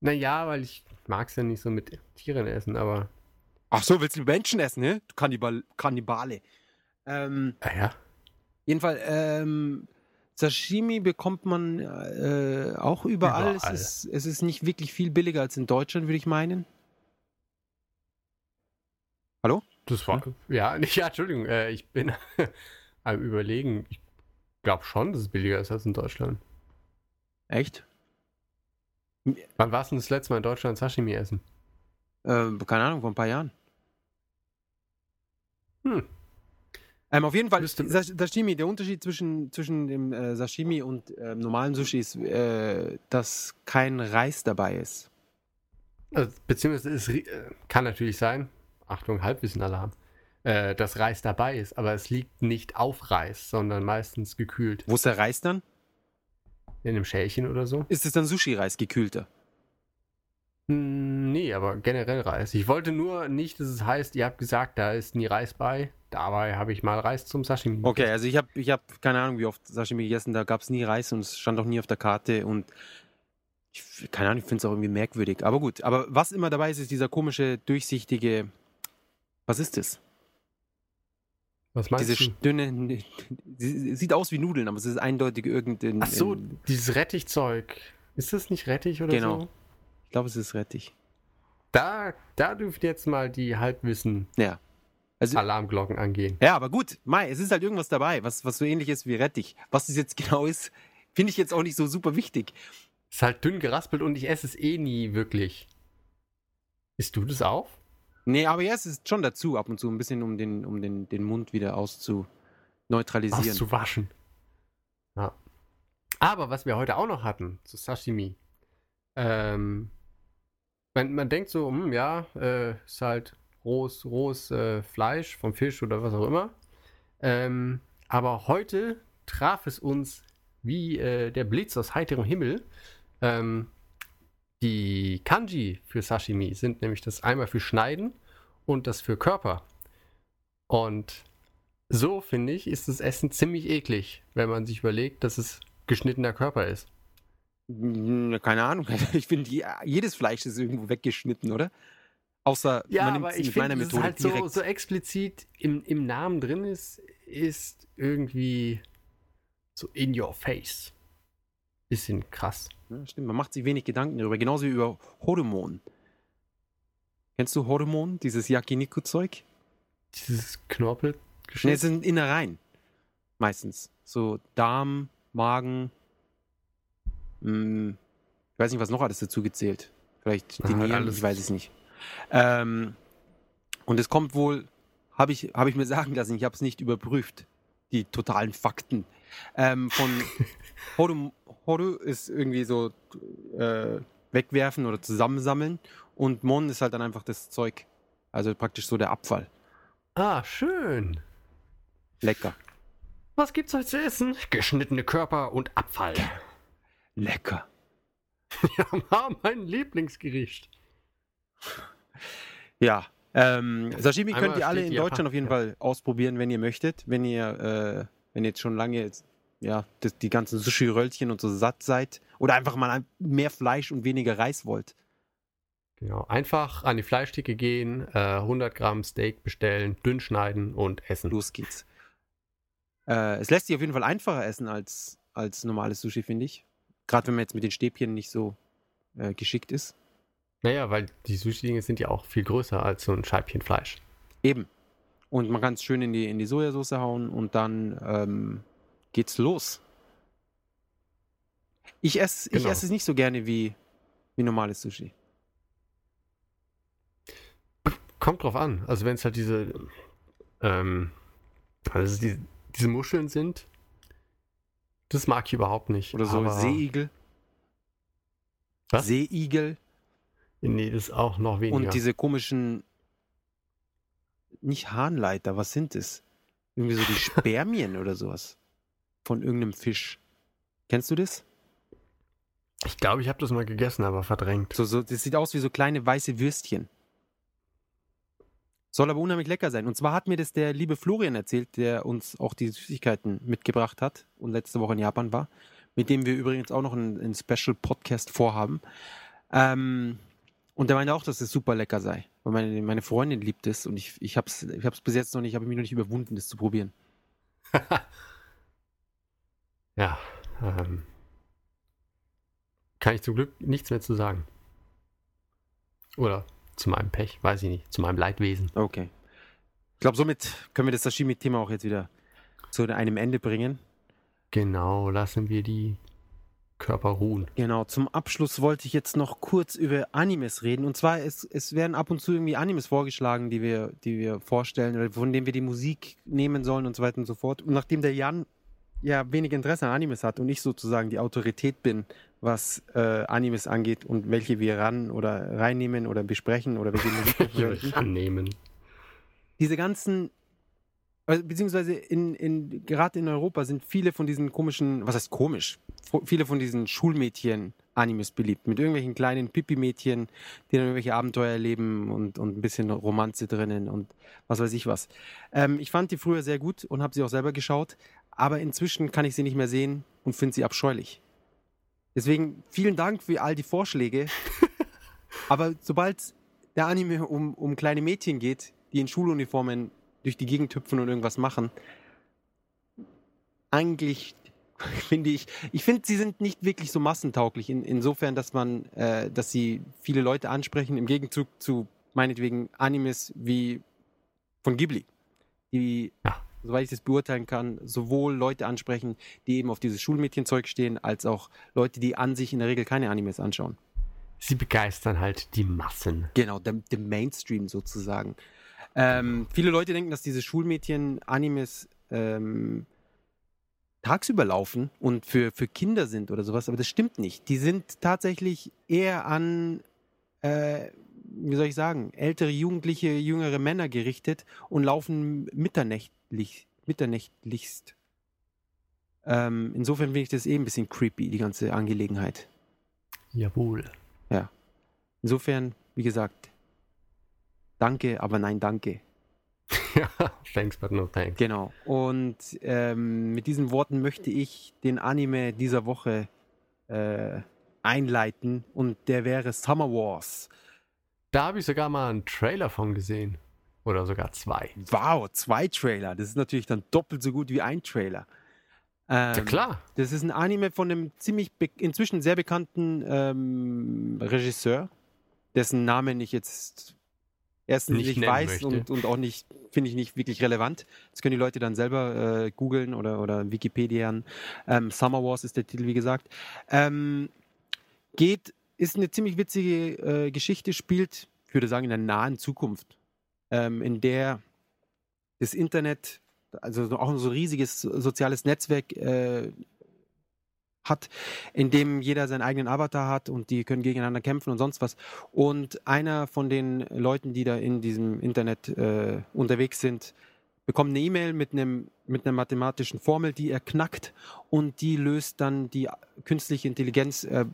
Naja, weil ich mag es ja nicht so mit Tieren essen, aber. Ach so, willst du Menschen essen, ne? Du Kannibal Kannibale. Ähm, Naja. jedenfalls, ähm, Sashimi bekommt man äh, auch überall. Überall. Es, ist, es ist nicht wirklich viel billiger als in Deutschland, würde ich meinen. Hallo? Das war. Ja, nicht, [LAUGHS] ja, Entschuldigung, äh, ich bin am Überlegen. Ich glaube schon, dass es billiger ist als in Deutschland. Echt? Wann warst du das letzte Mal in Deutschland Sashimi essen? Ähm, keine Ahnung, vor ein paar Jahren. Hm. Ähm, auf jeden Fall, Sashimi, der Unterschied zwischen, zwischen dem äh, Sashimi und ähm, normalen Sushi ist, äh, dass kein Reis dabei ist. Also, beziehungsweise es äh, kann natürlich sein, Achtung, Halbwissen-Alarm, äh, dass Reis dabei ist, aber es liegt nicht auf Reis, sondern meistens gekühlt. Wo ist der Reis dann? In einem Schälchen oder so. Ist es dann Sushi-Reis, gekühlter? Hm, Nee, aber generell Reis. Ich wollte nur nicht, dass es heißt, ihr habt gesagt, da ist nie Reis bei. Dabei habe ich mal Reis zum Sashimi. Okay, also ich habe ich hab keine Ahnung, wie oft Sashimi gegessen, da gab es nie Reis und es stand auch nie auf der Karte und ich, keine Ahnung, ich finde es auch irgendwie merkwürdig. Aber gut, aber was immer dabei ist, ist dieser komische, durchsichtige, was ist das? Was meinst Diese du? dünne, sie- sieht aus wie Nudeln, aber es ist eindeutig irgendein, Ach so, in- dieses Rettichzeug. Ist das nicht Rettich oder Genau. so? ich glaube, es ist Rettich. Da, da dürft jetzt mal die Halbwissen-Alarmglocken Ja. Also, angehen. ja, aber gut, Mai, es ist halt irgendwas dabei, was, was so ähnlich ist wie Rettich. Was das jetzt [LAUGHS] genau ist, finde ich jetzt auch nicht so super wichtig. Ist halt dünn geraspelt und ich esse es eh nie wirklich. Isst du das auf? Nee, aber ja, es ist schon dazu, ab und zu ein bisschen, um den, um den, den Mund wieder auszuneutralisieren. Auszuwaschen. Ja. Aber was wir heute auch noch hatten, zu Sashimi. Ähm, man, man denkt so, hm, ja, äh, ist halt rohes, rohes äh, Fleisch vom Fisch oder was auch immer. Ähm, aber heute traf es uns wie äh, der Blitz aus heiterem Himmel. Ähm, die Kanji für Sashimi sind nämlich das einmal für Schneiden und das für Körper. Und so, finde ich, ist das Essen ziemlich eklig, wenn man sich überlegt, dass es geschnittener Körper ist. Hm, Keine Ahnung. [LAUGHS] Ich finde, je- jedes Fleisch ist irgendwo weggeschnitten, oder? Außer Ja, man nimmt aber ich finde, Methode halt so, direkt. so explizit im, im Namen drin ist, ist irgendwie so in your face. Bisschen krass. Ja, stimmt, man macht sich wenig Gedanken darüber. Genauso wie über Hormon. Kennst du Hormon, dieses Yakiniku-Zeug? Dieses Ne, Knorpelgeschichte. es sind Innereien. Meistens. So Darm, Magen. Mh, ich weiß nicht, was noch alles dazu gezählt. Vielleicht die halt Nieren, ich weiß es nicht. Ähm, und es kommt wohl, habe ich, hab ich mir sagen lassen, ich habe es nicht überprüft, die totalen Fakten. Ähm, von [LAUGHS] Horu, Horu ist irgendwie so äh, wegwerfen oder zusammensammeln und Mon ist halt dann einfach das Zeug. Also praktisch so der Abfall. ah, schön. Lecker. Was gibt's heute zu essen? Geschnittene Körper und Abfall. Lecker. [LAUGHS] Ja, mein Lieblingsgericht. Ja. Ähm, Sashimi Einmal könnt ihr alle in die Deutschland auf jeden Japan- Fall ausprobieren, wenn ihr möchtet. Wenn ihr, äh, wenn ihr jetzt schon lange jetzt, ja, das, die ganzen Sushi-Röllchen und so satt seid oder einfach mal mehr Fleisch und weniger Reis wollt. Genau. Einfach an die Fleischtheke gehen, äh, 100 Gramm Steak bestellen, dünn schneiden und essen. Los geht's. Äh, es lässt sich auf jeden Fall einfacher essen als, als normales Sushi, finde ich. Gerade wenn man jetzt mit den Stäbchen nicht so äh, geschickt ist. Naja, weil die Sushi-Dinge sind ja auch viel größer als so ein Scheibchen Fleisch. Eben. Und man kann es schön in die, in die Sojasauce hauen und dann ähm, geht's los. Ich esse ich Genau. esse es nicht so gerne wie, wie normales Sushi. Kommt drauf an. Also wenn es halt diese, ähm, also die, diese Muscheln sind, das mag ich überhaupt nicht. Oder so aber, Seeigel. Was? Seeigel Nee, das ist auch noch weniger. und diese komischen, nicht Harnleiter, was sind es? Irgendwie so die [LAUGHS] Spermien oder sowas. Von irgendeinem Fisch. Kennst du das? ich glaube, ich habe das mal gegessen, aber verdrängt. So, so, das sieht aus wie so kleine weiße Würstchen. Soll aber unheimlich lecker sein. Und zwar hat mir das der liebe Florian erzählt, der uns auch die Süßigkeiten mitgebracht hat und letzte Woche in Japan war, mit dem wir übrigens auch noch einen, einen Special-Podcast vorhaben. Ähm, und der meinte auch, dass es super lecker sei. Weil meine, meine Freundin liebt es und ich, ich habe es ich hab's bis jetzt noch nicht, habe mich noch nicht überwunden, das zu probieren. [LAUGHS] Ja. Ähm, kann ich zum Glück nichts mehr zu sagen. Oder zu meinem Pech, weiß ich nicht. Zu meinem Leidwesen. Okay. Ich glaube, somit können wir das Sashimi-Thema auch jetzt wieder zu einem Ende bringen. Genau, lassen wir die Körper ruhen. Genau, zum Abschluss wollte ich jetzt noch kurz über Animes reden. Und zwar, es, es werden ab und zu irgendwie Animes vorgeschlagen, die wir, die wir vorstellen oder von denen wir die Musik nehmen sollen und so weiter und so fort. Und nachdem der Jan ja wenig Interesse an Animes hat und ich sozusagen die Autorität bin, was äh, Animes angeht und welche wir ran oder reinnehmen oder besprechen oder welche Musik [LAUGHS] wir annehmen. diese ganzen, beziehungsweise in, in, gerade in Europa sind viele von diesen komischen, was heißt komisch, viele von diesen Schulmädchen-Animes beliebt, mit irgendwelchen kleinen Pipi-Mädchen, die dann irgendwelche Abenteuer erleben und, und ein bisschen Romanze drinnen und was weiß ich was. Ähm, ich fand die früher sehr gut und habe sie auch selber geschaut, aber inzwischen kann ich sie nicht mehr sehen und finde sie abscheulich. Deswegen vielen Dank für all die Vorschläge. [LAUGHS] aber sobald der Anime um, um kleine Mädchen geht, die in Schuluniformen durch die Gegend hüpfen und irgendwas machen, eigentlich [LAUGHS] finde ich, ich finde, sie sind nicht wirklich so massentauglich, in, insofern, dass man, äh, dass sie viele Leute ansprechen, im Gegenzug zu meinetwegen Animes wie von Ghibli, die, Ja. soweit ich das beurteilen kann, sowohl Leute ansprechen, die eben auf dieses Schulmädchenzeug stehen, als auch Leute, die an sich in der Regel keine Animes anschauen. Sie begeistern halt die Massen. Genau, der, der Mainstream sozusagen. Ähm, viele Leute denken, dass diese Schulmädchen-Animes ähm, tagsüber laufen und für, für Kinder sind oder sowas, aber das stimmt nicht. Die sind tatsächlich eher an, äh, wie soll ich sagen, ältere Jugendliche, jüngere Männer gerichtet und laufen mitternächtlich, mitternächtlichst. Ähm, insofern finde ich das eh ein bisschen creepy, die ganze Angelegenheit. Jawohl. Insofern, wie gesagt, danke, aber nein, danke. [LAUGHS] ja, thanks but no thanks. Genau. Und ähm, mit diesen Worten möchte ich den Anime dieser Woche äh, einleiten und der wäre Summer Wars. Da habe ich sogar mal einen Trailer von gesehen. Oder sogar zwei. Wow, zwei Trailer. Das ist natürlich dann doppelt so gut wie ein Trailer. Ähm, ja, klar. Das ist ein Anime von einem ziemlich inzwischen sehr bekannten ähm, Regisseur, dessen Namen ich jetzt erstens Nicht nicht, weiß möchte. und, und auch nicht, finde ich nicht wirklich relevant. Das können die Leute dann selber äh, googeln oder, oder Wikipedian. Ähm, Summer Wars ist der Titel, wie gesagt. Ähm, geht, ist eine ziemlich witzige äh, Geschichte, spielt, ich würde sagen, in der nahen Zukunft, ähm, in der das Internet, also so- auch so ein riesiges so- soziales Netzwerk äh, hat, in dem jeder seinen eigenen Avatar hat und die können gegeneinander kämpfen und sonst was. Und einer von den Leuten, die da in diesem Internet äh, unterwegs sind, bekommt eine E-Mail mit einem mit einer mathematischen Formel, die er knackt und die löst dann die künstliche Intelligenz äh,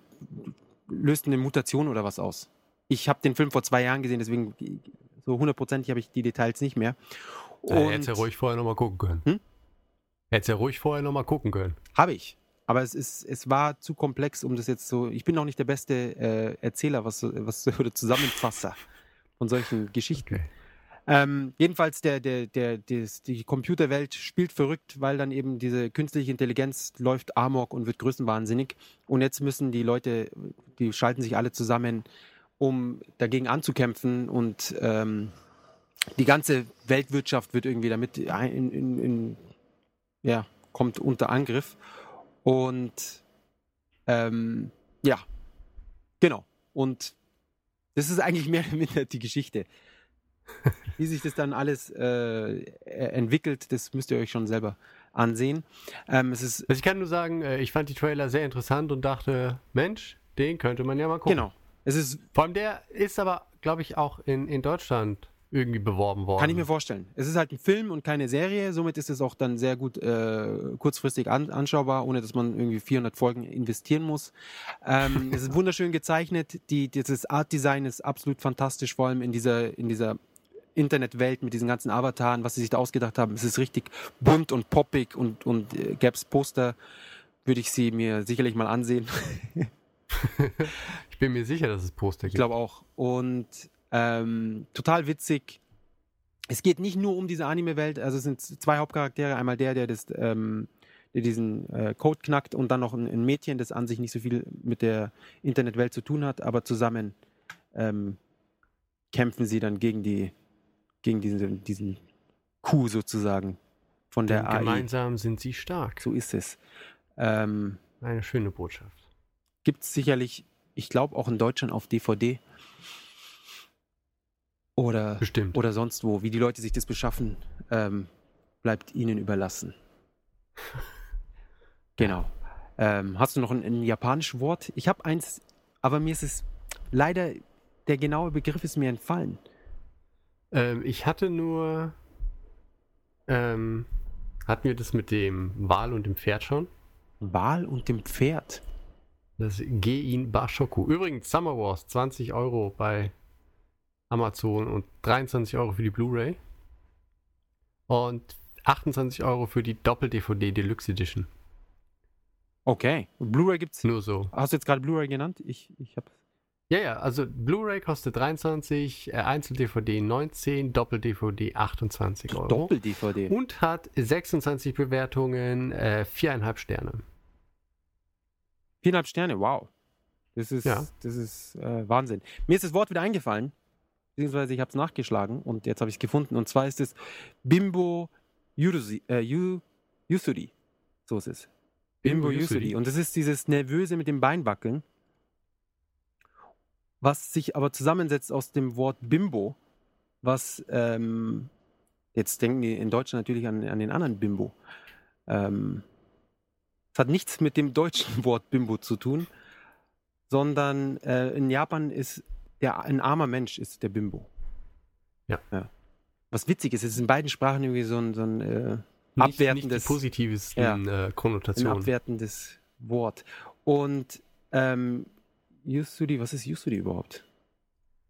löst eine Mutation oder was aus. Ich habe den Film vor zwei Jahren gesehen, deswegen so hundertprozentig habe ich die Details nicht mehr. Da hättest ja ruhig vorher nochmal gucken können. Hm? Hättest ja ruhig vorher nochmal gucken können. Habe ich. Aber es, ist, es war zu komplex, um das jetzt so. Ich bin auch nicht der beste äh, Erzähler, was, was oder Zusammenfasser von solchen Geschichten. Okay. Ähm, jedenfalls, der, der, der, des- die Computerwelt spielt verrückt, weil dann eben diese künstliche Intelligenz läuft amok und wird größenwahnsinnig. Und jetzt müssen die Leute, die schalten sich alle zusammen, um dagegen anzukämpfen. Und ähm, die ganze Weltwirtschaft wird irgendwie damit in, in, in, ja, kommt unter Angriff. Und ähm, ja, genau. Und das ist eigentlich mehr oder minder die Geschichte. [LAUGHS] Wie sich das dann alles äh, e- entwickelt, das müsst ihr euch schon selber ansehen. Ähm, es ist Also ich kann nur sagen, äh, ich fand die Trailer sehr interessant und dachte, Mensch, den könnte man ja mal gucken. genau. Es ist, Vor allem der ist aber, glaube ich, auch in, in Deutschland irgendwie beworben worden. kann ich mir vorstellen. Es ist halt ein Film und keine Serie, somit ist es auch dann sehr gut äh, kurzfristig an, anschaubar, ohne dass man irgendwie 400 Folgen investieren muss. Ähm, [LAUGHS] es ist wunderschön gezeichnet. Die, dieses Art Design ist absolut fantastisch, vor allem in dieser, in dieser Internetwelt mit diesen ganzen Avataren, was sie sich da ausgedacht haben. Es ist richtig bunt und poppig und, und äh, gäbe es Poster, würde ich sie mir sicherlich mal ansehen. [LAUGHS] Ich bin mir sicher, dass es Poster Ich gibt. glaube auch. Und ähm, total witzig. Es geht nicht nur um diese Anime-Welt, also es sind zwei Hauptcharaktere. Einmal der, der, das, ähm, der diesen äh, Code knackt und dann noch ein, ein Mädchen, das an sich nicht so viel mit der Internetwelt zu tun hat, aber zusammen ähm, kämpfen sie dann gegen die gegen diesen, diesen Coup sozusagen von der Denn AI. gemeinsam sind sie stark. So ist es. Ähm, Eine schöne Botschaft. Gibt es sicherlich, ich glaube auch in Deutschland auf DVD. Oder, Bestimmt. oder sonst wo. Wie die Leute sich das beschaffen, ähm, bleibt ihnen überlassen. [LAUGHS] genau. Ähm, hast du noch ein, ein japanisches Wort? Ich habe eins, aber mir ist es leider, der genaue Begriff ist mir entfallen. Ähm, ich hatte nur. Ähm, hatten wir das mit dem Wal und dem Pferd schon? Wal und dem Pferd. Das Gein Bashoku. Übrigens, Summer Wars, 20 Euro bei Amazon und 23 Euro für die Blu-ray. Und 28 Euro für die Doppel-DVD Deluxe Edition. Okay. Blu-ray gibt's. Nur so. Hast du jetzt gerade Blu-ray genannt? Ich, ich habe Ja, ja, also Blu-ray kostet 23, äh, Einzel-DVD 19, Doppel-DVD 28 Euro. Doppel-DVD. Und hat 26 Bewertungen, äh, viereinhalb Sterne. Viereinhalb Sterne, wow. Das ist, Ja. das ist äh, Wahnsinn. Mir ist das Wort wieder eingefallen, beziehungsweise ich habe es nachgeschlagen und jetzt habe ich es gefunden. Und zwar ist es Bimbo Yurusi, äh, Yu, Yusuri. So ist es. Bimbo, Bimbo Yusuri. Yusuri. Und das ist dieses Nervöse mit dem Beinwackeln, was sich aber zusammensetzt aus dem Wort Bimbo, was ähm, jetzt denken die in Deutschland natürlich an, an den anderen Bimbo. Ähm, es hat nichts mit dem deutschen [LAUGHS] Wort Bimbo zu tun, sondern äh, in Japan ist der ein armer Mensch ist der Bimbo. Ja. Was witzig ist, es ist in beiden Sprachen irgendwie so ein, so ein äh, Nicht, nicht abwertendes, die positivesten äh, ein Konnotationen. abwertendes Wort. Und ähm, Yusuri, was ist Yusuri überhaupt?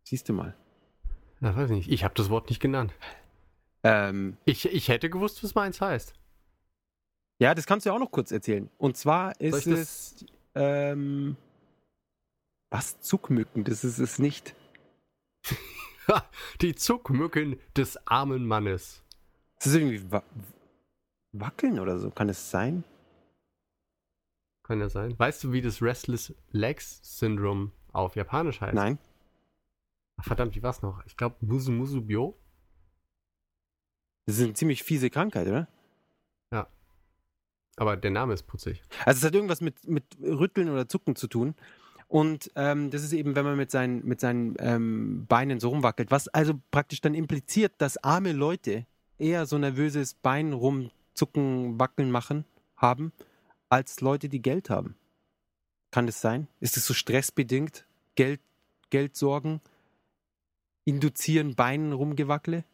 Siehst du mal. Ja, weiß nicht. Ich habe das Wort nicht genannt. Ähm, Ich, ich hätte gewusst, was meins heißt. ja, das kannst du ja auch noch kurz erzählen. Und zwar ist ich es, ähm, Was? Zuckmücken? Das ist es nicht. [LAUGHS] Die Zuckmücken des armen Mannes. Das ist irgendwie wa wackeln oder so. Kann es sein? Kann ja sein. Weißt du, wie das Restless Legs Syndrome auf Japanisch heißt? Nein. Ach, verdammt, wie war's noch? Ich glaube, Musu Musu Bio. Das ist eine ziemlich fiese Krankheit, oder? Aber der Name ist putzig. Also es hat irgendwas mit, mit Rütteln oder Zucken zu tun. Und ähm, das ist eben, wenn man mit seinen, mit seinen ähm, Beinen so rumwackelt, was also praktisch dann impliziert, dass arme Leute eher so nervöses Bein rumzucken, wackeln machen haben, als Leute, die Geld haben. Kann das sein? Ist es so stressbedingt? Geld, Geldsorgen induzieren Beinen rumgewackele?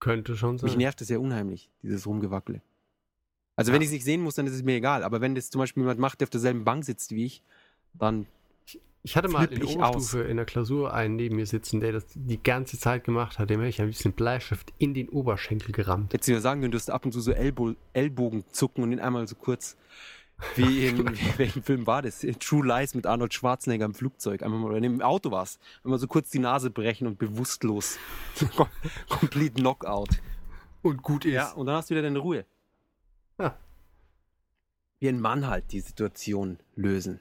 Könnte schon Mich sein. nervt das ja unheimlich, dieses Rumgewackele. Also wenn Ja. ich es nicht sehen muss, dann ist es mir egal. Aber wenn das zum Beispiel jemand macht, der auf derselben Bank sitzt wie ich, dann Ich hatte mal in der ich Oberstufe in der Klausur einen neben mir sitzen, der das die ganze Zeit gemacht hat. Dem hätte ich ein bisschen Bleistift in den Oberschenkel gerammt. du mir sagen können, du hast ab und zu so Ellbo Ellbogen zucken und ihn einmal so kurz, wie [LAUGHS] in wie, [LAUGHS] welchem Film war das? True Lies mit Arnold Schwarzenegger im Flugzeug. Einmal mal, oder im Auto war es. Einmal so kurz die Nase brechen und bewusstlos. [LAUGHS] Kom- Complete Knockout. Und gut ist. Ja, und dann hast du wieder deine Ruhe. Ja. Wie ein Mann halt die Situation lösen.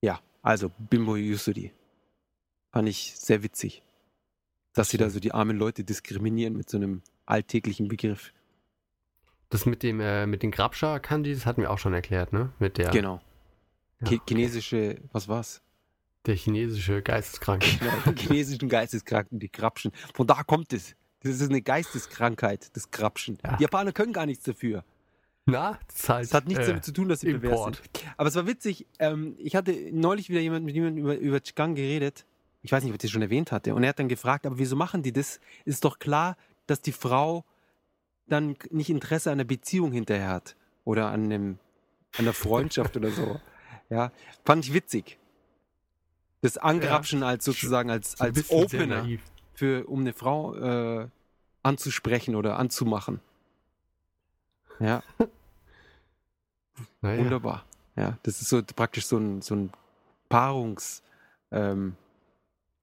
Ja, also Bimbo Yusuri. Fand ich sehr witzig. Dass sie da so die armen Leute diskriminieren mit so einem alltäglichen Begriff. Das mit dem äh, mit den Grabscher-Kanji, das hatten wir auch schon erklärt, ne? Mit der, Genau. Ja, okay. Chinesische, was war's? der chinesische Geisteskranke. [LAUGHS] Genau, die chinesischen Geisteskranken, die Krapschen. Von da kommt es. Das ist eine Geisteskrankheit, das Krapschen. Ja. Die Japaner können gar nichts dafür. Na, das halt, Es hat nichts äh, damit zu tun, dass sie pervers Import. sind. Aber es war witzig. Ähm, ich hatte neulich wieder jemand, mit jemandem über, über Chigang geredet. Ich weiß nicht, ob ich das schon erwähnt hatte. Und er hat dann gefragt, aber wieso machen die das? Ist doch klar, dass die Frau dann nicht Interesse an einer Beziehung hinterher hat. Oder an, einem, an einer Freundschaft oder so. [LAUGHS] Ja, fand ich witzig. Das Angrapschen als sozusagen als, als Opener. Für, um eine Frau äh, anzusprechen oder anzumachen. Ja, [LAUGHS] Naja. wunderbar. Ja, das ist so praktisch so ein, so ein Paarungs, ähm,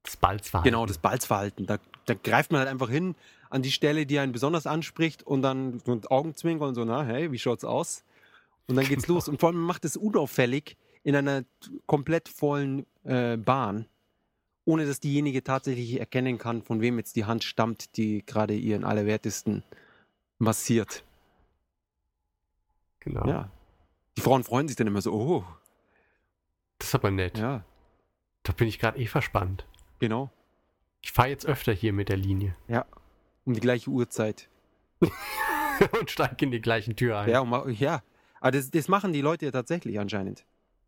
Das Balzverhalten. genau, das Balzverhalten. Da, da greift man halt einfach hin an die Stelle, die einen besonders anspricht und dann so mit Augenzwinkern und so, na, hey, wie schaut's aus? Und dann geht's [LAUGHS] los. Und vor allem macht es unauffällig in einer komplett vollen äh, Bahn, ohne dass diejenige tatsächlich erkennen kann, von wem jetzt die Hand stammt, die gerade ihren Allerwertesten massiert. Genau. Ja. Die Frauen freuen sich dann immer so, oh, Das ist aber nett. ja, Da bin ich gerade eh verspannt. genau. Ich fahre jetzt öfter hier mit der Linie Um die gleiche Uhrzeit. [LAUGHS] und steige in die gleichen Tür ein. Ja, ja. aber das, das machen die Leute ja tatsächlich anscheinend.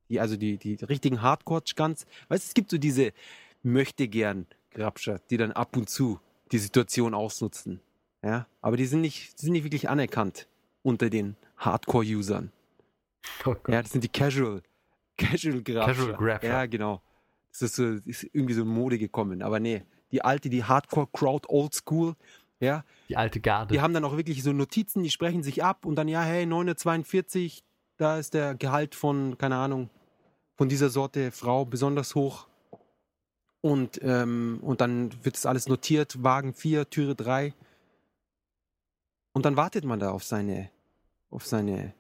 Die, also die, die richtigen Hardcore-Ganz. Weißt du, es gibt so diese möchte gern Grabscher, die dann ab und zu die Situation ausnutzen. Ja, aber die sind nicht, die sind nicht wirklich anerkannt unter den Hardcore-Usern. Oh. Ja, das sind die Casual, Casual Grabscher. Casual Grabscher. Ja, genau. Das ist, so, ist irgendwie so in Mode gekommen. Aber nee, die alte, die Hardcore-Crowd, Old School, ja, Die alte Garde. die haben dann auch wirklich so Notizen, die sprechen sich ab und dann, ja, hey, 942, da ist der Gehalt von, keine Ahnung, von dieser Sorte Frau besonders hoch. Und, ähm, und dann wird das alles notiert, Wagen 4, Türe 3. Und dann wartet man da auf seine, auf seine,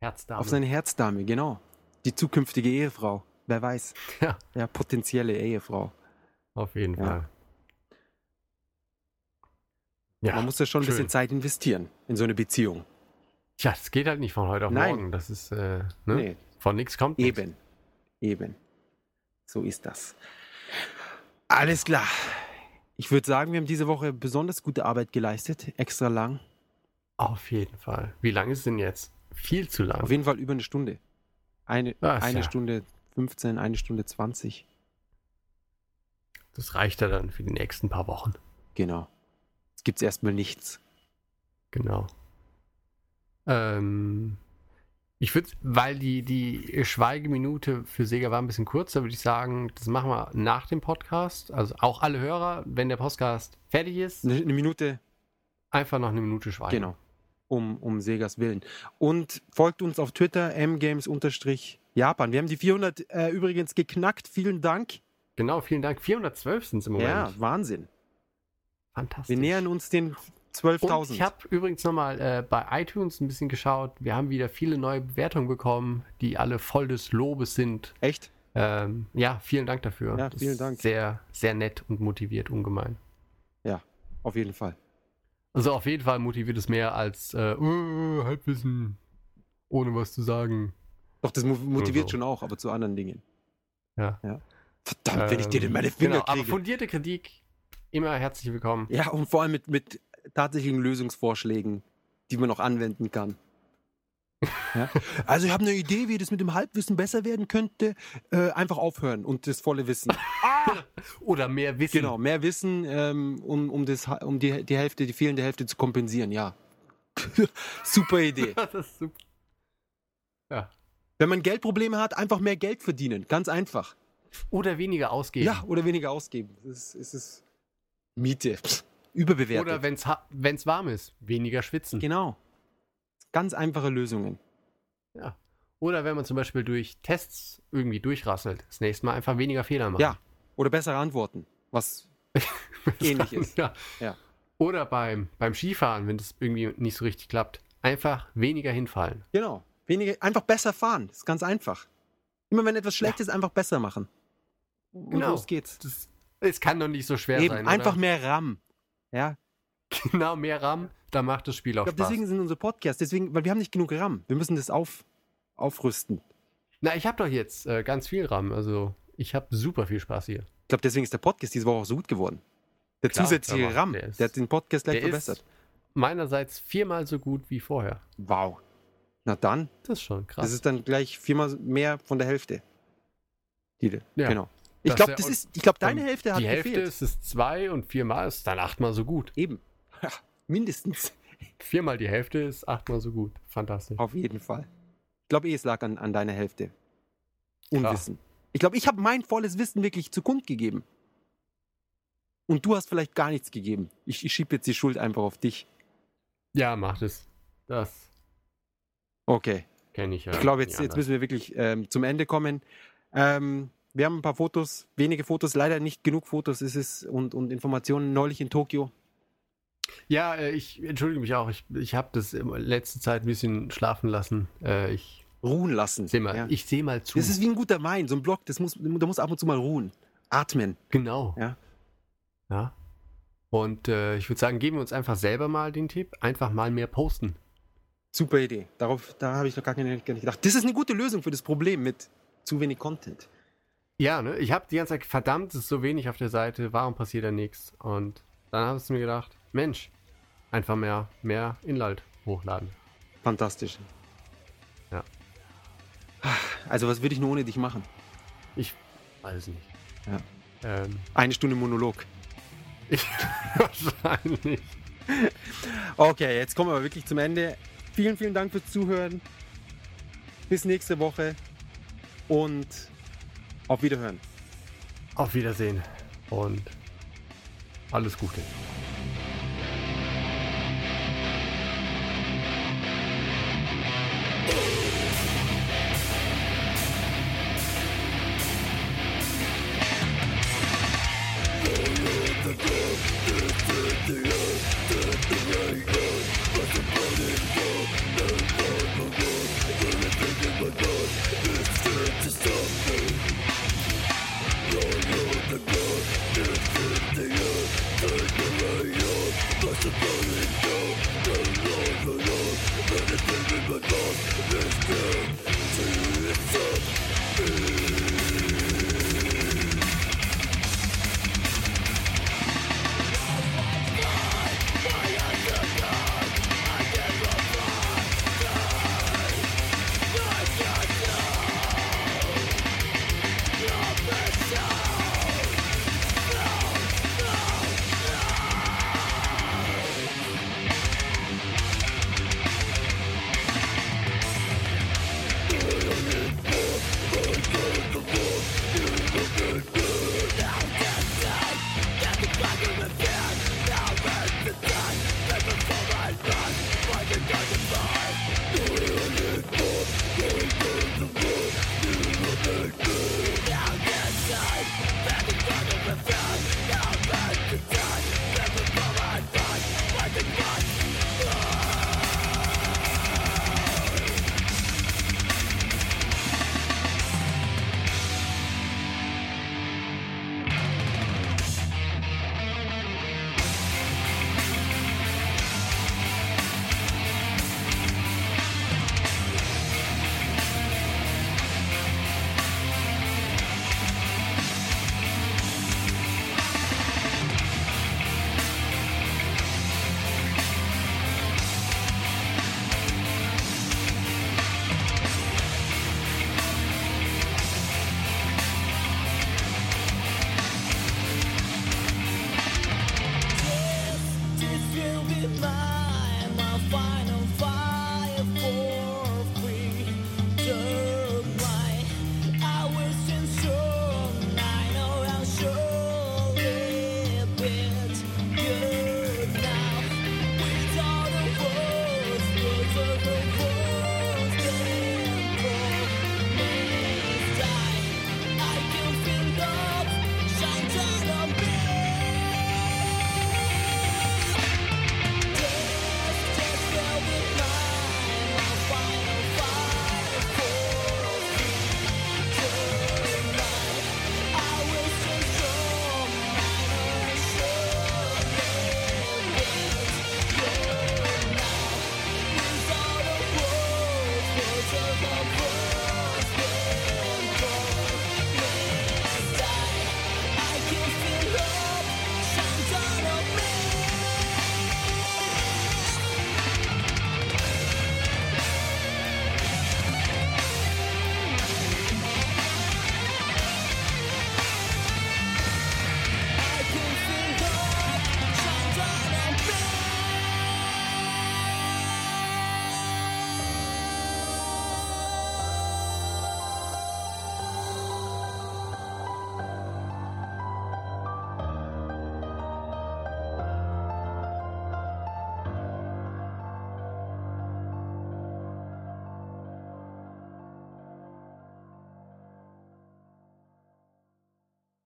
Herzdame. auf seine Herzdame, genau. Die zukünftige Ehefrau. Wer weiß. Ja. Ja, potenzielle Ehefrau. Auf jeden Ja. Fall. Ja, Man muss da schon ein schön. bisschen Zeit investieren in so eine Beziehung. Tja, das geht halt nicht von heute auf Nein. morgen. Das ist, äh, ne? Nee, Von nichts kommt nichts. Eben. Eben. So ist das. Alles klar. Ich würde sagen, wir haben diese Woche besonders gute Arbeit geleistet. Extra lang. Auf jeden Fall. Wie lange ist es denn jetzt? Viel zu lang. Auf jeden Fall über eine Stunde. Eine, ist eine ja- Stunde 15, eine Stunde 20. Das reicht ja dann für die nächsten paar Wochen. Genau. Jetzt gibt es erstmal nichts. Genau. Ähm, ich würde, weil die, die Schweigeminute für Sega war ein bisschen kurz, da würde ich sagen, das machen wir nach dem Podcast. Also auch alle Hörer, wenn der Podcast fertig ist, Eine, Minute, einfach noch eine Minute schweigen. genau. um, um Segas Willen. Und folgt uns auf Twitter, mgames-japan. Wir haben die 400 äh, übrigens geknackt. Vielen Dank. Genau, vielen Dank. 412 sind es im Moment. Ja, Wahnsinn. fantastisch. Wir nähern uns den 12.000. ich habe übrigens nochmal äh, bei iTunes ein bisschen geschaut. Wir haben wieder viele neue Bewertungen bekommen, die alle voll des Lobes sind. Echt? Ähm, ja, vielen Dank dafür. Ja, vielen Dank. Sehr, sehr nett und motiviert, ungemein. Auf jeden Fall. Also auf jeden Fall motiviert es mehr als äh, äh, Halbwissen, ohne was zu sagen. Doch, das mo- motiviert so. schon auch, aber zu anderen Dingen. Ja. Verdammt, wenn ich dir denn meine Ähm, Finger genau, aber kriege. fundierte Kritik, immer herzlich willkommen. Ja, und vor allem mit, mit tatsächlichen Lösungsvorschlägen, die man noch anwenden kann. [LAUGHS] Ja? Also ich habe eine Idee, wie das mit dem Halbwissen besser werden könnte. Äh, einfach aufhören und das volle Wissen. Oder mehr Wissen. Genau, mehr Wissen, ähm, um, um, das, um die, die Hälfte, die fehlende Hälfte zu kompensieren, ja. [LAUGHS] Super Idee. [LAUGHS] das ist super. Ja. Wenn man Geldprobleme hat, einfach mehr Geld verdienen. Ganz einfach. Oder weniger ausgeben. Ja, oder weniger ausgeben. Das ist, ist Miete. Überbewertet. Oder wenn es warm ist, weniger schwitzen. genau. Ganz einfache Lösungen. Ja. Oder wenn man zum Beispiel durch Tests irgendwie durchrasselt, das nächste Mal einfach weniger Fehler machen. Ja. Oder bessere Antworten. Was [LAUGHS] ähnlich ist. Ja. Ja. Oder beim, beim Skifahren, wenn das irgendwie nicht so richtig klappt, einfach weniger hinfallen. Genau. Weniger, einfach besser fahren. Das ist ganz einfach. Immer wenn etwas schlecht ist, einfach besser machen. Und Genau. los geht's. Das, es kann doch nicht so schwer Eben, sein. einfach oder? mehr RAM. Ja, Genau, mehr RAM, da macht das Spiel auch ich glaube, Spaß. deswegen sind unsere Podcasts, deswegen, weil wir haben nicht genug RAM. Wir müssen das auf, aufrüsten. Na, ich habe doch jetzt äh, ganz viel RAM, also ich habe super viel Spaß hier. Ich glaube, deswegen ist der Podcast diese Woche auch so gut geworden. Der Klar, zusätzliche aber RAM, der der, ist- hat den Podcast gleich Der verbessert. meinerseits viermal so gut wie vorher. Wow. Na dann, Das ist schon krass. das ist dann gleich viermal mehr von der Hälfte. Die, Ja. Genau. Ich Das glaube, das ist, ich glaube, deine Hälfte hat die Hälfte gefehlt. ist es zwei und viermal ist dann achtmal so gut. Eben. [LAUGHS] Ja, mindestens. Viermal die Hälfte ist achtmal so gut. Fantastisch. Auf jeden Fall. Ich glaube, eh, es lag an, an deiner Hälfte. Unwissen. Ich glaube, ich habe mein volles Wissen wirklich zu Kund gegeben. Und du hast vielleicht gar nichts gegeben. Ich, ich schiebe jetzt die Schuld einfach auf dich. Ja, macht es. Das Okay. kenne ich ja. Ich glaube, jetzt, jetzt müssen wir wirklich ähm, zum Ende kommen. Ähm, wir haben ein paar Fotos, wenige Fotos, leider nicht genug Fotos ist es und, und Informationen neulich in Tokio. Ja, äh, ich entschuldige mich auch. Ich, ich habe das in letzter Zeit ein bisschen schlafen lassen. Äh, ich Ruhen lassen. sehe mal, Ja. ich sehe mal zu. Das ist wie ein guter Wein, so ein Block, das muss, da muss ab und zu mal ruhen. Atmen. genau. Ja. Ja. Und äh, ich würde sagen, geben wir uns einfach selber mal den Tipp, einfach mal mehr posten. Super Idee. Darauf, da habe ich noch gar nicht, gar nicht gedacht. Das ist eine gute Lösung für das Problem mit zu wenig Content. Ja, ne? Ich habe die ganze Zeit, verdammt, es ist so wenig auf der Seite, warum passiert da nichts? Und dann habe ich mir gedacht, Mensch, einfach mehr, mehr Inhalt hochladen. Fantastisch. Ja. Also was würde ich nur ohne dich machen? Ich weiß nicht. Ja. Ähm, Eine Stunde Monolog. ich [LAUGHS] wahrscheinlich. Okay, jetzt kommen wir aber wirklich zum Ende. Vielen, vielen Dank fürs Zuhören. Bis nächste Woche und auf Wiederhören. Auf Wiedersehen und alles Gute.